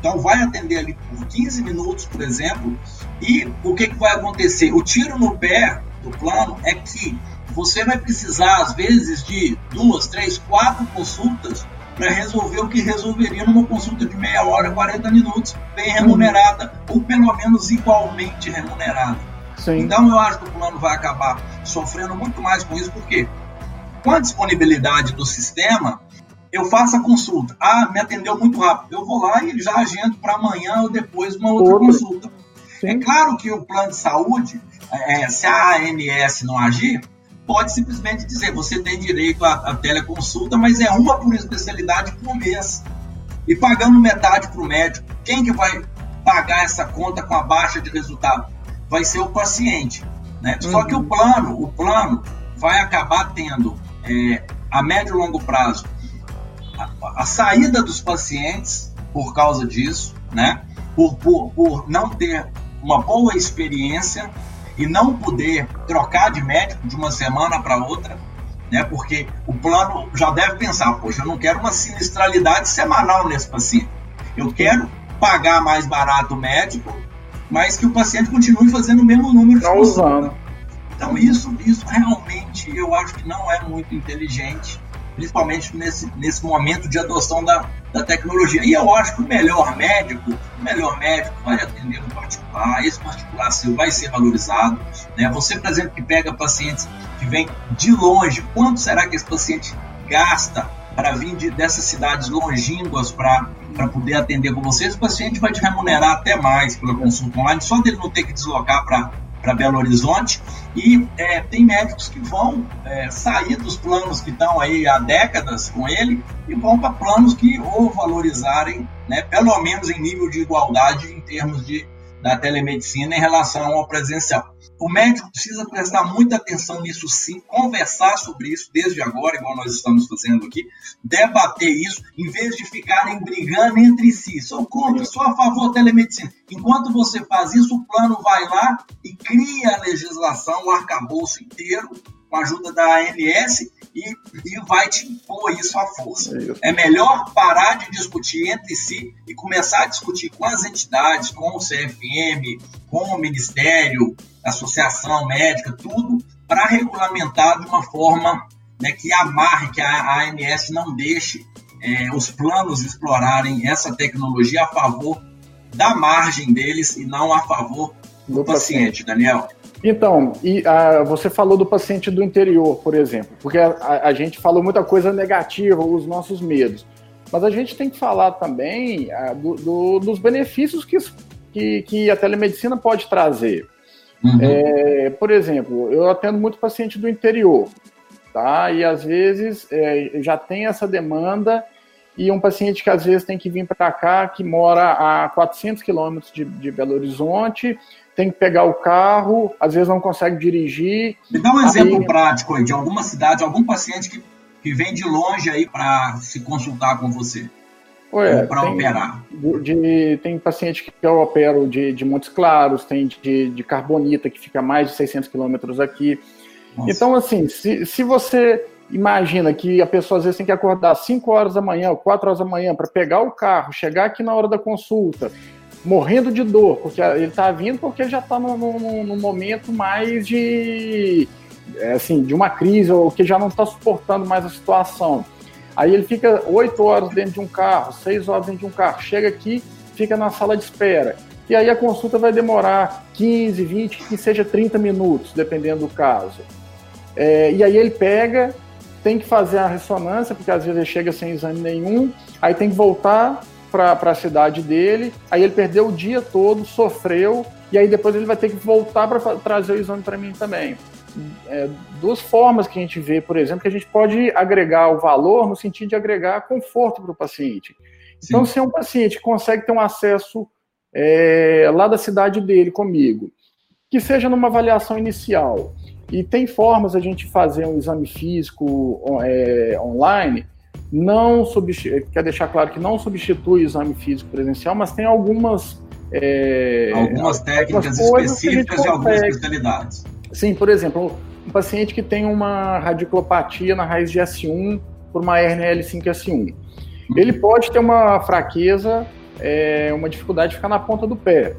então vai atender ali por 15 minutos, por exemplo, e o que, que vai acontecer? O tiro no pé do plano é que você vai precisar, às vezes, de duas, três, quatro consultas para resolver o que resolveria numa consulta de meia hora, 40 minutos, bem remunerada, uhum. ou pelo menos igualmente remunerada. Sim. Então eu acho que o plano vai acabar sofrendo muito mais com isso, porque com a disponibilidade do sistema, eu faço a consulta. Ah, me atendeu muito rápido. Eu vou lá e já agendo para amanhã ou depois uma outra Outra. consulta. Sim. É claro que o plano de saúde, é, se a ANS não agir, pode simplesmente dizer você tem direito à, à teleconsulta, mas é uma por especialidade por mês. E pagando metade para o médico, quem que vai pagar essa conta com a baixa de resultado? Vai ser o paciente. Né? Uhum. Só que o plano, o plano vai acabar tendo é, a médio e longo prazo a, a, saída dos pacientes por causa disso, né? por, por, por não ter uma boa experiência e não poder trocar de médico de uma semana para outra, né? Porque o plano já deve pensar, poxa, eu não quero uma sinistralidade semanal nesse paciente. Eu quero pagar mais barato o médico, mas que o paciente continue fazendo o mesmo número de consultas. Então isso, isso realmente eu acho que não é muito inteligente principalmente nesse, nesse momento de adoção da, da tecnologia. E eu acho que o melhor médico, o melhor médico vai atender no particular, esse particular seu vai ser valorizado. Né? Você, por exemplo, que pega pacientes que vêm de longe, quanto será que esse paciente gasta para vir de, dessas cidades longínquas para poder atender com você? Esse paciente vai te remunerar até mais pela consulta online, só dele não ter que deslocar para para Belo Horizonte. E é, tem médicos que vão é, sair dos planos que estão aí há décadas com ele e vão para planos que o valorizarem, né, pelo menos em nível de igualdade em termos de da telemedicina em relação ao presencial. O médico precisa prestar muita atenção nisso sim, conversar sobre isso desde agora, igual nós estamos fazendo aqui, debater isso, em vez de ficarem brigando entre si. Sou contra, sou a favor da telemedicina. Enquanto você faz isso, o plano vai lá e cria a legislação, o arcabouço inteiro, com a ajuda da ANS e, e vai te impor isso à força. É melhor parar de discutir entre si e começar a discutir com as entidades, com o CFM, com o Ministério, Associação Médica, tudo, para regulamentar de uma forma né, que amarre, que a ANS não deixe é, os planos explorarem essa tecnologia a favor da margem deles e não a favor do, do paciente, paciente, Daniel. Então, e a, você falou do paciente do interior, por exemplo, porque a, a, gente falou muita coisa negativa, os nossos medos. Mas a gente tem que falar também a, do, do, dos benefícios que, que, que, a telemedicina pode trazer. Uhum. É, por exemplo, eu atendo muito paciente do interior, tá? E às vezes é, já tem essa demanda e um paciente que às vezes tem que vir para cá, que mora a 400 quilômetros de, de Belo Horizonte, tem que pegar o carro, às vezes não consegue dirigir. Me dá um aí... exemplo prático aí, de alguma cidade, algum paciente que, que vem de longe aí para se consultar com você. Ué, para operar. De, tem paciente que eu opero de, de Montes Claros, tem de, de Carbonita, que fica mais de 600 quilômetros aqui. Nossa. Então, assim, se, se você imagina que a pessoa às vezes tem que acordar 5 horas da manhã, 4 horas da manhã, para pegar o carro, chegar aqui na hora da consulta, morrendo de dor, porque ele está vindo porque ele já está num, momento mais de é, assim, de uma crise, ou que já não está suportando mais a situação. Aí ele fica oito horas dentro de um carro, seis horas dentro de um carro, chega aqui, fica na sala de espera. E aí a consulta vai demorar 15, 20, que seja 30 minutos, dependendo do caso. É, e aí ele pega, tem que fazer a ressonância, porque às vezes ele chega sem exame nenhum, aí tem que voltar para a cidade dele, aí ele perdeu o dia todo, sofreu, e aí depois ele vai ter que voltar para trazer o exame para mim também. É, duas formas que a gente vê, por exemplo, que a gente pode agregar o valor no sentido de agregar conforto para o paciente. Então, se é um paciente que consegue ter um acesso é, lá da cidade dele comigo, que seja numa avaliação inicial, e tem formas a gente fazer um exame físico é, online não substitui, quer deixar claro que não substitui o exame físico presencial, mas tem algumas é, algumas técnicas específicas de algumas especialidades. Sim, por exemplo, um paciente que tem uma radiclopatia na raiz de S1 por uma hernia L5S1. Ele pode ter uma fraqueza, é, uma dificuldade de ficar na ponta do pé.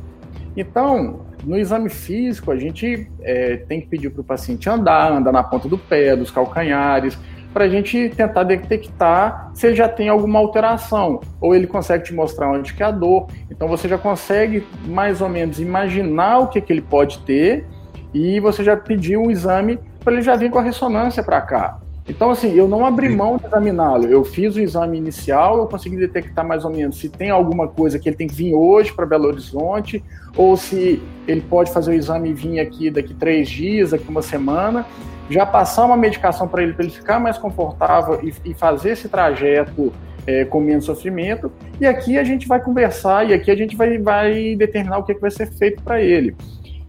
Então, no exame físico, a gente é, tem que pedir para o paciente andar, andar na ponta do pé, dos calcanhares, para a gente tentar detectar se ele já tem alguma alteração, ou ele consegue te mostrar onde que é a dor. Então você já consegue mais ou menos imaginar o que, que ele pode ter e você já pediu um exame para ele já vir com a ressonância para cá. Então, assim, eu não abri mão de examiná-lo. Eu fiz o exame inicial, eu consegui detectar mais ou menos se tem alguma coisa que ele tem que vir hoje para Belo Horizonte, ou se ele pode fazer o exame e vir aqui daqui três dias, daqui uma semana já passar uma medicação para ele, para ele ficar mais confortável e, e fazer esse trajeto é, com menos sofrimento. E aqui a gente vai conversar e aqui a gente vai, vai determinar o que, que vai ser feito para ele.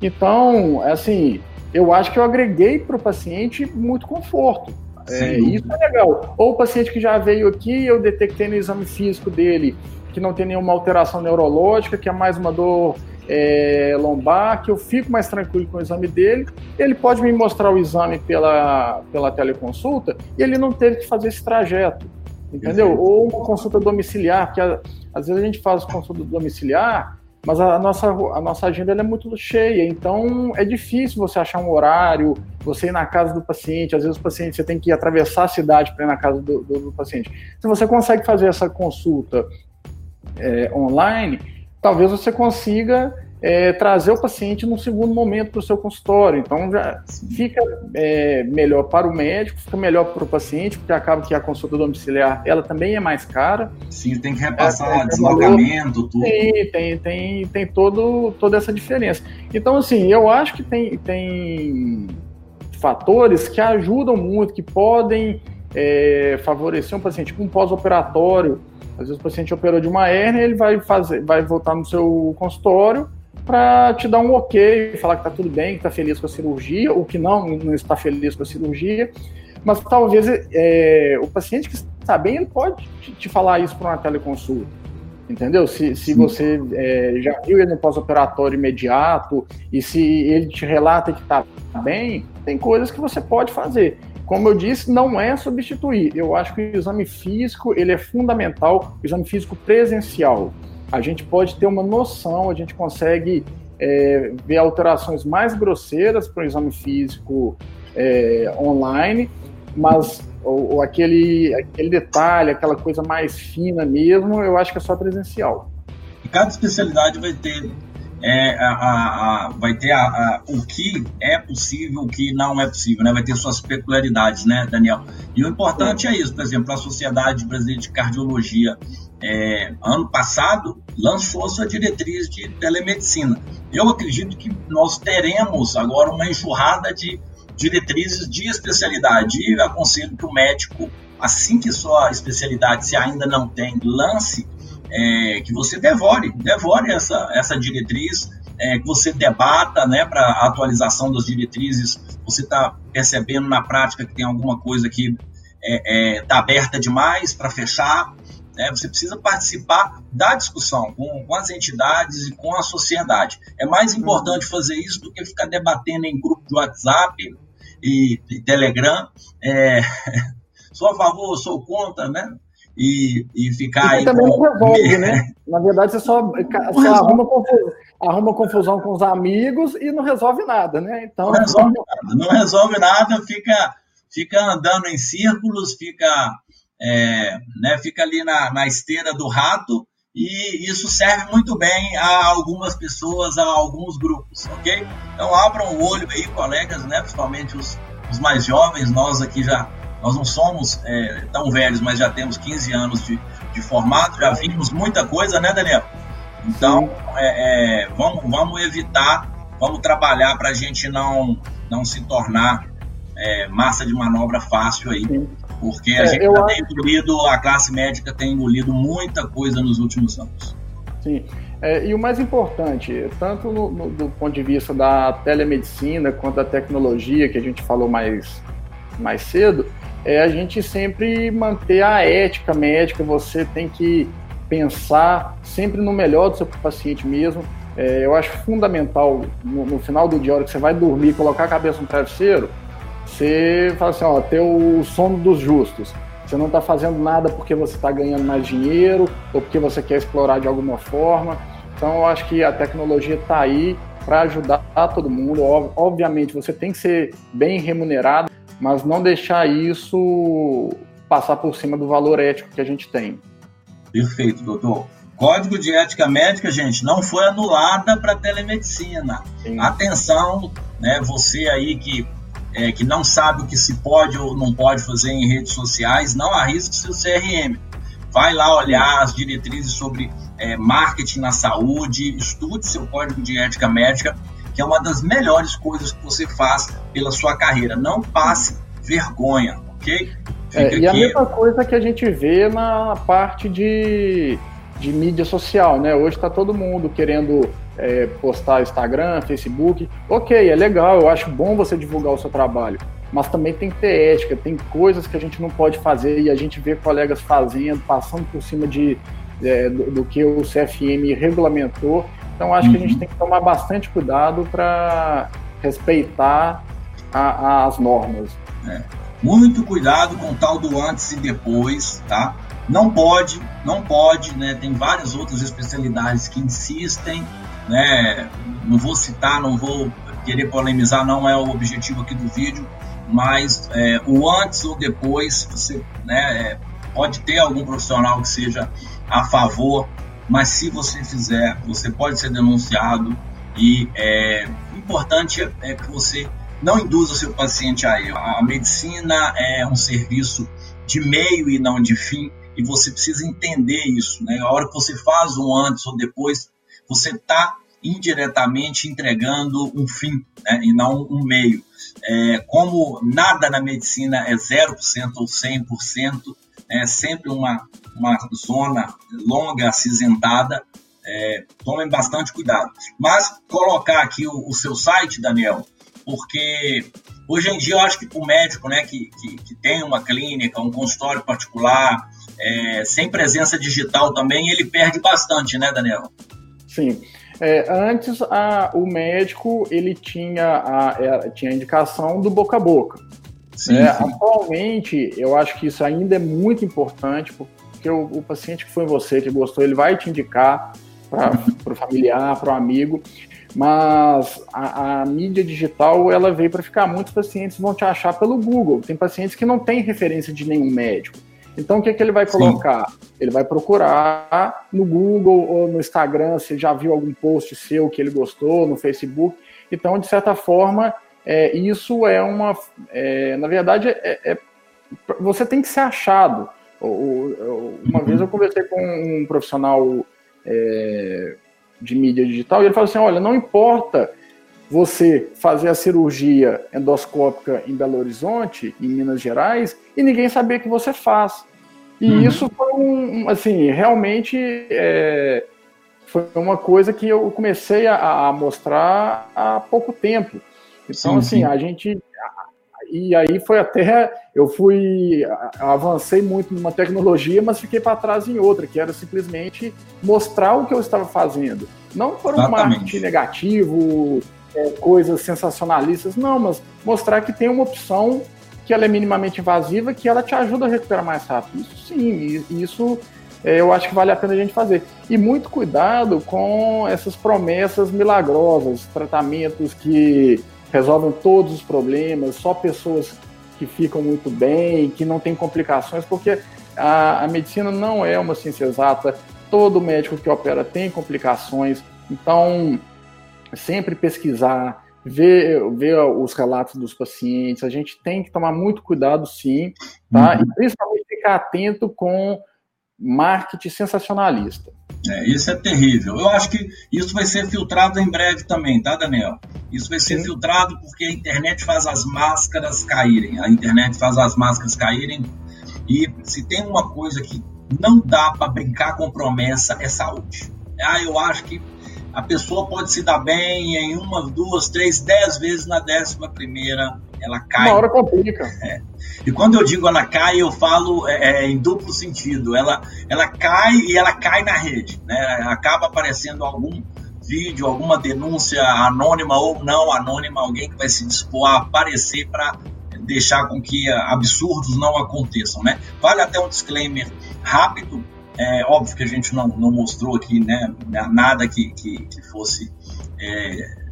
Então, assim, eu acho que eu agreguei para o paciente muito conforto. É, isso é legal. Ou o paciente que já veio aqui, eu detectei no exame físico dele que não tem nenhuma alteração neurológica, que é mais uma dor é, lombar, que eu fico mais tranquilo com o exame dele. Ele pode me mostrar o exame pela, pela teleconsulta e ele não teve que fazer esse trajeto, entendeu? Ou uma consulta domiciliar, porque às vezes a gente faz consulta domiciliar, mas a nossa, a nossa agenda é muito cheia, então é difícil você achar um horário, você ir na casa do paciente, às vezes o paciente você tem que atravessar a cidade para ir na casa do, do, do paciente. Se você consegue fazer essa consulta é, online, talvez você consiga é, trazer o paciente num segundo momento para o seu consultório. Então já fica é, melhor para o médico, fica melhor para o paciente, porque acaba que a consulta domiciliar ela também é mais cara. Sim, tem que repassar é, deslocamento, tudo. Tem, tem, tem, tem todo, toda essa diferença. Então, assim, eu acho que tem, tem fatores que ajudam muito, que podem é, favorecer um paciente com um pós-operatório às vezes o paciente operou de uma hérnia, ele vai fazer, vai voltar no seu consultório para te dar um ok, falar que está tudo bem, que está feliz com a cirurgia, ou que não, não está feliz com a cirurgia. Mas talvez é, o paciente que está bem, ele pode te, te falar isso para uma teleconsulta. Entendeu? Se, se você é, já viu ele no pós-operatório imediato e se ele te relata que está bem, tem coisas que você pode fazer. Como eu disse, não é substituir. Eu acho que o exame físico ele é fundamental, o exame físico presencial. A gente pode ter uma noção, a gente consegue é, ver alterações mais grosseiras para o exame físico é, online, mas ou, ou, aquele, aquele detalhe, aquela coisa mais fina mesmo, eu acho que é só presencial. Cada especialidade vai ter é, a, a, a, vai ter a, o que é possível, o que não é possível, né? Vai ter suas peculiaridades, né, Daniel? E o importante é isso, por exemplo, a Sociedade Brasileira de Cardiologia, é, ano passado, lançou sua diretriz de telemedicina. Eu acredito que nós teremos agora uma enxurrada de diretrizes de especialidade. E aconselho que o médico, assim que sua especialidade, se ainda não tem, lance é, que você devore, devore essa, essa diretriz, é, que você debata né, para a atualização das diretrizes. Você está percebendo na prática que tem alguma coisa que está é, é tá aberta demais para fechar. Né? Você precisa participar da discussão com, com, as entidades e com a sociedade. É mais importante fazer isso do que ficar debatendo em grupo de WhatsApp e, e Telegram. É, sou a favor, sou contra, né? E, e ficar aí. também com... não resolve, né? Na verdade, você só, só arruma, confusão, arruma confusão com os amigos e não resolve nada, né? Então... Não resolve nada, não resolve nada, fica, fica andando em círculos, fica, é, né, fica ali na, na esteira do rato. E isso serve muito bem a algumas pessoas, a alguns grupos, ok? Então abram o olho aí, colegas, né? Principalmente os, os mais jovens, nós aqui já nós não somos é, tão velhos, mas já temos 15 anos de, de formato, já vimos muita coisa, né, Daniel? Então, é, é, vamos, vamos evitar, vamos trabalhar para a gente não, não se tornar é, massa de manobra fácil aí. Sim. Porque a é, gente já tem engolido, a classe médica tem engolido muita coisa nos últimos anos. Sim. É, e o mais importante, tanto no, no, do ponto de vista da telemedicina quanto da tecnologia, que a gente falou mais, mais cedo, é a gente sempre manter a ética médica, você tem que pensar sempre no melhor do seu paciente mesmo. É, eu acho fundamental, no, no, final do dia, hora que você vai dormir, colocar a cabeça no travesseiro, você fala assim, ó, ter o sono dos justos. Você não está fazendo nada porque você está ganhando mais dinheiro ou porque você quer explorar de alguma forma. Então, eu acho que a tecnologia está aí para ajudar todo mundo. Obviamente, você tem que ser bem remunerado mas não deixar isso passar por cima do valor ético que a gente tem. Perfeito, doutor. Código de ética médica, gente, não foi anulada para telemedicina. Sim. Atenção, né, você aí que, é, que não sabe o que se pode ou não pode fazer em redes sociais, não arrisque seu CRM. Vai lá olhar as diretrizes sobre é, marketing na saúde, estude seu código de ética médica que é uma das melhores coisas que você faz pela sua carreira. Não passe vergonha, ok? É, e a mesma coisa que a gente vê na parte de, de mídia social, né? Hoje está todo mundo querendo é, postar Instagram, Facebook. Ok, é legal, eu acho bom você divulgar o seu trabalho, mas também tem que ter ética, tem coisas que a gente não pode fazer e a gente vê colegas fazendo, passando por cima de, é, do, do, que o CFM regulamentou então acho uhum. que a gente uhum. tem que tomar bastante cuidado para respeitar a, a, as normas. É. Muito cuidado com o tal do antes e depois, tá? Não pode, não pode, né? Tem várias outras especialidades que insistem, né? Não vou citar, não vou querer polemizar, não é o objetivo aqui do vídeo, mas é, o antes ou depois, você, né? É, pode ter algum profissional que seja a favor mas se você fizer, você pode ser denunciado e é importante é que você não induza o seu paciente a erro. A medicina é um serviço de meio e não de fim e você precisa entender isso. Né? A hora que você faz um antes ou depois, você está indiretamente entregando um fim né? e não um meio. É, como nada na medicina é 0% ou 100%, é sempre uma, uma zona longa, acinzentada. É, tomem bastante cuidado. Mas colocar aqui o, o, seu site, Daniel, porque hoje em dia eu acho que para o médico né, que, que, que, tem uma clínica, um consultório particular, é, sem presença digital também, ele perde bastante, né, Daniel? Sim. É, antes, a, o médico ele tinha a, era, tinha a indicação do boca a boca. Sim, é, sim. Atualmente, eu acho que isso ainda é muito importante, porque o, o paciente que foi você, que gostou, ele vai te indicar para o uhum. familiar, para o amigo. Mas a, a, mídia digital ela veio para ficar. Muitos pacientes vão te achar pelo Google. Tem pacientes que não têm referência de nenhum médico. Então, o que, é que ele vai colocar? Sim. Ele vai procurar no Google ou no Instagram se já viu algum post seu que ele gostou, no Facebook. Então, de certa forma, é, isso é uma. É, na verdade, é, é, você tem que ser achado. Uma vez eu conversei com um profissional é, de mídia digital e ele falou assim: olha, não importa você fazer a cirurgia endoscópica em Belo Horizonte, em Minas Gerais, e ninguém saber que você faz. E uhum. isso foi um, assim, realmente é, foi uma coisa que eu comecei a, a, mostrar há pouco tempo. Então, sim, assim, sim. a gente. E aí foi até. Eu fui. Avancei muito numa tecnologia, mas fiquei para trás em outra, que era simplesmente mostrar o que eu estava fazendo. Não por um Exatamente. marketing negativo, é, coisas sensacionalistas, não, mas mostrar que tem uma opção que ela é minimamente invasiva, que ela te ajuda a recuperar mais rápido. Isso sim, isso é, eu acho que vale a pena a gente fazer. E muito cuidado com essas promessas milagrosas, tratamentos que resolvem todos os problemas, só pessoas que ficam muito bem, que não têm complicações, porque a, a medicina não é uma ciência exata, todo médico que opera tem complicações, então sempre pesquisar, ver, ver os relatos dos pacientes, a gente tem que tomar muito cuidado, sim, tá? Uhum. E principalmente ficar atento com marketing sensacionalista. É, isso é terrível. Eu acho que isso vai ser filtrado em breve também, tá, Daniel? Isso vai ser Sim. filtrado porque a internet faz as máscaras caírem. A internet faz as máscaras caírem. E se tem uma coisa que não dá para brincar com promessa, é saúde. Ah, eu acho que a pessoa pode se dar bem em uma, duas, três, dez vezes na décima primeira, ela cai. Uma hora complica. É. E quando eu digo ela cai, eu falo é, é, em duplo sentido. Ela, ela cai e ela cai na rede. Né? Acaba aparecendo algum vídeo, alguma denúncia anônima ou não anônima, alguém que vai se dispor a aparecer para deixar com que absurdos não aconteçam. Né? Vale até um disclaimer rápido é óbvio que a gente não, não mostrou aqui né, nada que, que, que fosse é,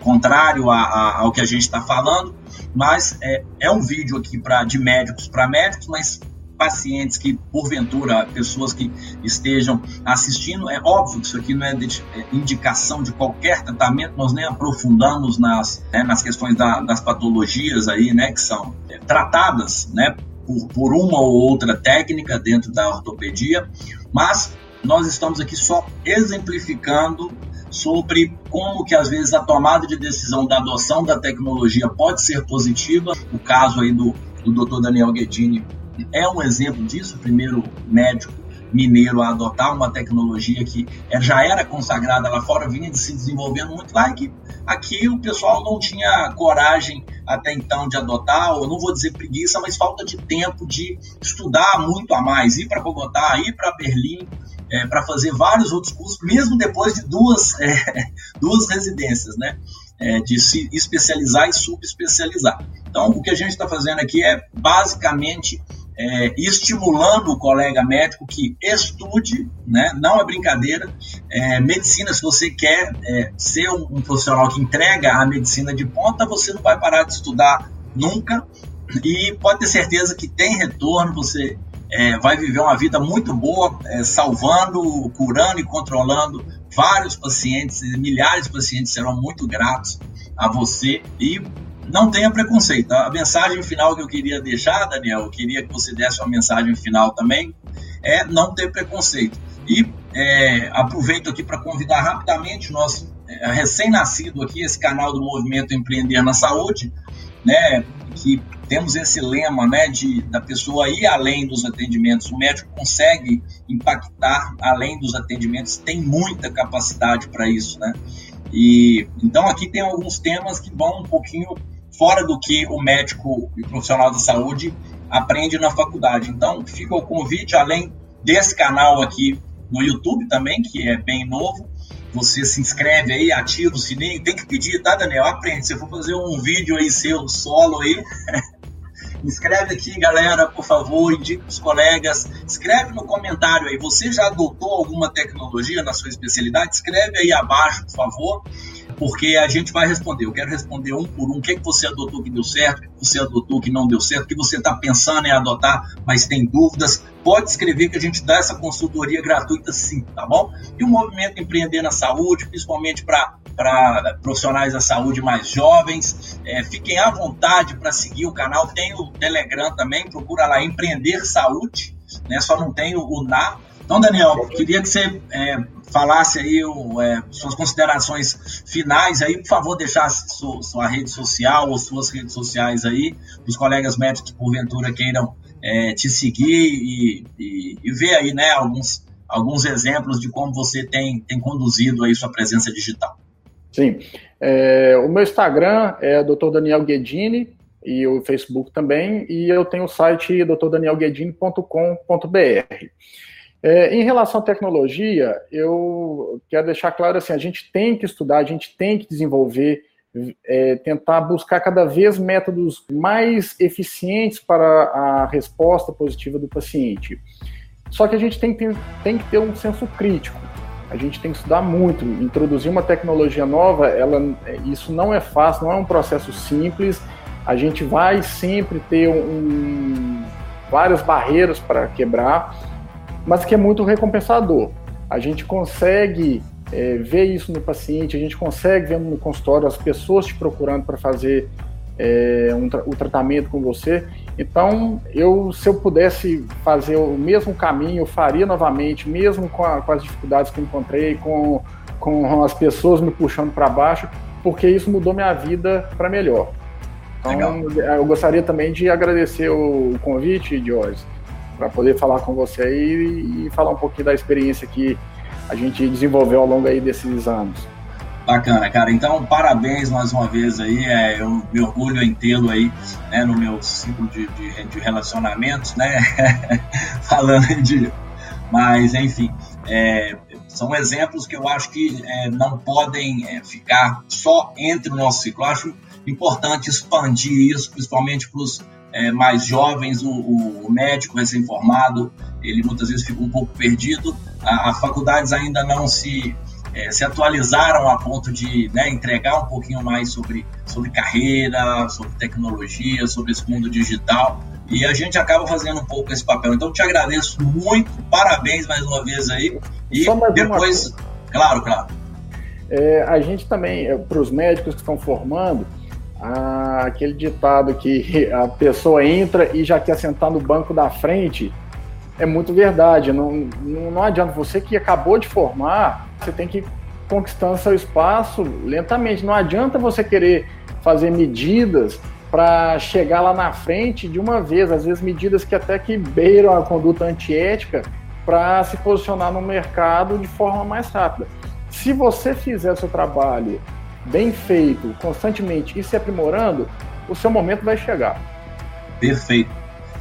contrário a, a, ao que a gente está falando, mas é, é um vídeo aqui pra, de médicos para médicos, mas pacientes que, porventura, pessoas que estejam assistindo, é óbvio que isso aqui não é, de, é indicação de qualquer tratamento, nós nem aprofundamos nas, né, nas questões da, das patologias aí, né, que são é, tratadas, né, por, por uma ou outra técnica dentro da ortopedia, mas nós estamos aqui só exemplificando sobre como que às vezes a tomada de decisão da adoção da tecnologia pode ser positiva. O caso aí do, do Dr. Daniel Guedini é um exemplo disso, o primeiro médico mineiro a adotar uma tecnologia que já era consagrada lá fora, vinha se desenvolvendo muito lá e que aqui o pessoal não tinha coragem até então de adotar, ou não vou dizer preguiça, mas falta de tempo de estudar muito a mais, ir para Bogotá, ir para Berlim, é, para fazer vários outros cursos, mesmo depois de duas, é, duas residências, né? É, de se especializar e subespecializar. Então, o que a gente está fazendo aqui é basicamente é, estimulando o colega médico que estude, né? não é brincadeira. É, medicina, se você quer é, ser um, um, profissional que entrega a medicina de ponta, você não vai parar de estudar nunca e pode ter certeza que tem retorno, você é, vai viver uma vida muito boa, é, salvando, curando e controlando vários pacientes, milhares de pacientes serão muito gratos a você e não tenha preconceito. A mensagem final que eu queria deixar, Daniel, eu queria que você desse uma mensagem final também, é não ter preconceito. E é, aproveito aqui para convidar rapidamente o nosso é, recém-nascido aqui, esse canal do Movimento Empreender na Saúde, né, que temos esse lema né, de, da pessoa ir além dos atendimentos. O médico consegue impactar além dos atendimentos, tem muita capacidade para isso. Né? E, então aqui tem alguns temas que vão um pouquinho fora do que o médico e profissional da saúde aprende na faculdade. Então, fica o convite, além desse canal aqui no YouTube também, que é bem novo, você se inscreve aí, ativa o sininho, tem que pedir, tá, Daniel? Aprende. Se eu for fazer um vídeo aí seu solo aí, inscreve aqui, galera, por favor, indique os colegas, escreve no comentário aí, você já adotou alguma tecnologia na sua especialidade? Escreve aí abaixo, por favor porque a gente vai responder. Eu quero responder um por um. O que, é que você adotou que deu certo, o que você adotou que não deu certo, o que você está pensando em adotar, mas tem dúvidas. Pode escrever que a gente dá essa consultoria gratuita sim, tá bom? E o movimento Empreender na Saúde, principalmente para para profissionais da saúde mais jovens. É, fiquem à vontade para seguir o canal. Tem o Telegram também, procura lá Empreender Saúde, né? Só não tem o, o NA. Então, Daniel, queria que você é, falasse aí o, é, suas considerações finais aí, por favor, deixasse sua, sua, rede social ou suas redes sociais aí, os colegas médicos porventura queiram é, te seguir e, e, e, ver aí, né, alguns, alguns exemplos de como você tem, tem conduzido aí sua presença digital. Sim, é, o meu Instagram é Dr. Daniel Guedini e o Facebook também, e eu tenho o site drdanielguedini.com.br. É, em relação à tecnologia, eu quero deixar claro assim: a gente tem que estudar, a gente tem que desenvolver, é, tentar buscar cada vez métodos mais eficientes para a resposta positiva do paciente. Só que a gente tem, tem, tem que ter um senso crítico. A gente tem que estudar muito. Introduzir uma tecnologia nova, ela, isso não é fácil, não é um processo simples. A gente vai sempre ter um, várias barreiras para quebrar mas que é muito recompensador. A gente consegue é, ver isso no paciente, a gente consegue ver no consultório as pessoas te procurando para fazer é, um tra o tratamento com você. Então, eu, se eu pudesse fazer o mesmo caminho, eu faria novamente, mesmo com, a, com as dificuldades que encontrei, com, com as pessoas me puxando para baixo, porque isso mudou minha vida para melhor. Então, Legal. eu gostaria também de agradecer o convite, Jorge para poder falar com você aí e falar um pouquinho da experiência que a gente desenvolveu ao longo aí desses anos. Bacana, cara. Então, parabéns mais uma vez aí. É, eu me orgulho em tê-lo aí né, no meu ciclo de, de, de relacionamentos, né? Falando de. Mas, enfim, é, são exemplos que eu acho que é, não podem é, ficar só entre o nosso ciclo. Eu acho importante expandir isso, principalmente para os é, mais jovens, o, o, médico recém-formado, ele muitas vezes fica um pouco perdido. As faculdades ainda não se, é, se atualizaram a ponto de né, entregar um pouquinho mais sobre, sobre carreira, sobre tecnologia, sobre esse mundo digital. E a gente acaba fazendo um pouco esse papel. Então, te agradeço muito, parabéns mais uma vez aí. E depois, claro, claro. É, a gente também, é, para os médicos que estão formando, ah, aquele ditado que a pessoa entra e já quer sentar no banco da frente é muito verdade. Não, não, não adianta. Você que acabou de formar, você tem que ir conquistando seu espaço lentamente. Não adianta você querer fazer medidas para chegar lá na frente de uma vez, às vezes medidas que até que beiram a conduta antiética para se posicionar no mercado de forma mais rápida. Se você fizer seu trabalho bem feito, constantemente e se aprimorando, o seu momento vai chegar. Perfeito.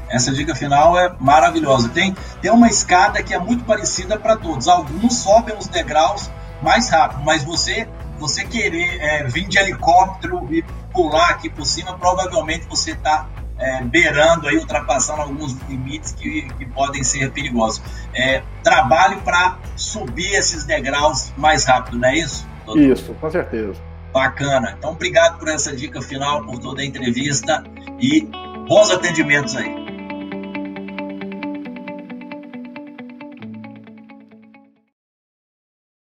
Essa dica final é maravilhosa. Tem, tem uma escada que é muito parecida para todos. Alguns sobem os degraus mais rápido, mas você você querer é, vir de helicóptero e pular aqui por cima, provavelmente você está é, beirando aí, ultrapassando alguns limites que, que podem ser perigosos. É, trabalho para subir esses degraus mais rápido, não é isso? Doutor? Isso, com certeza. Bacana. Então, obrigado por essa dica final, por toda a entrevista e bons atendimentos aí.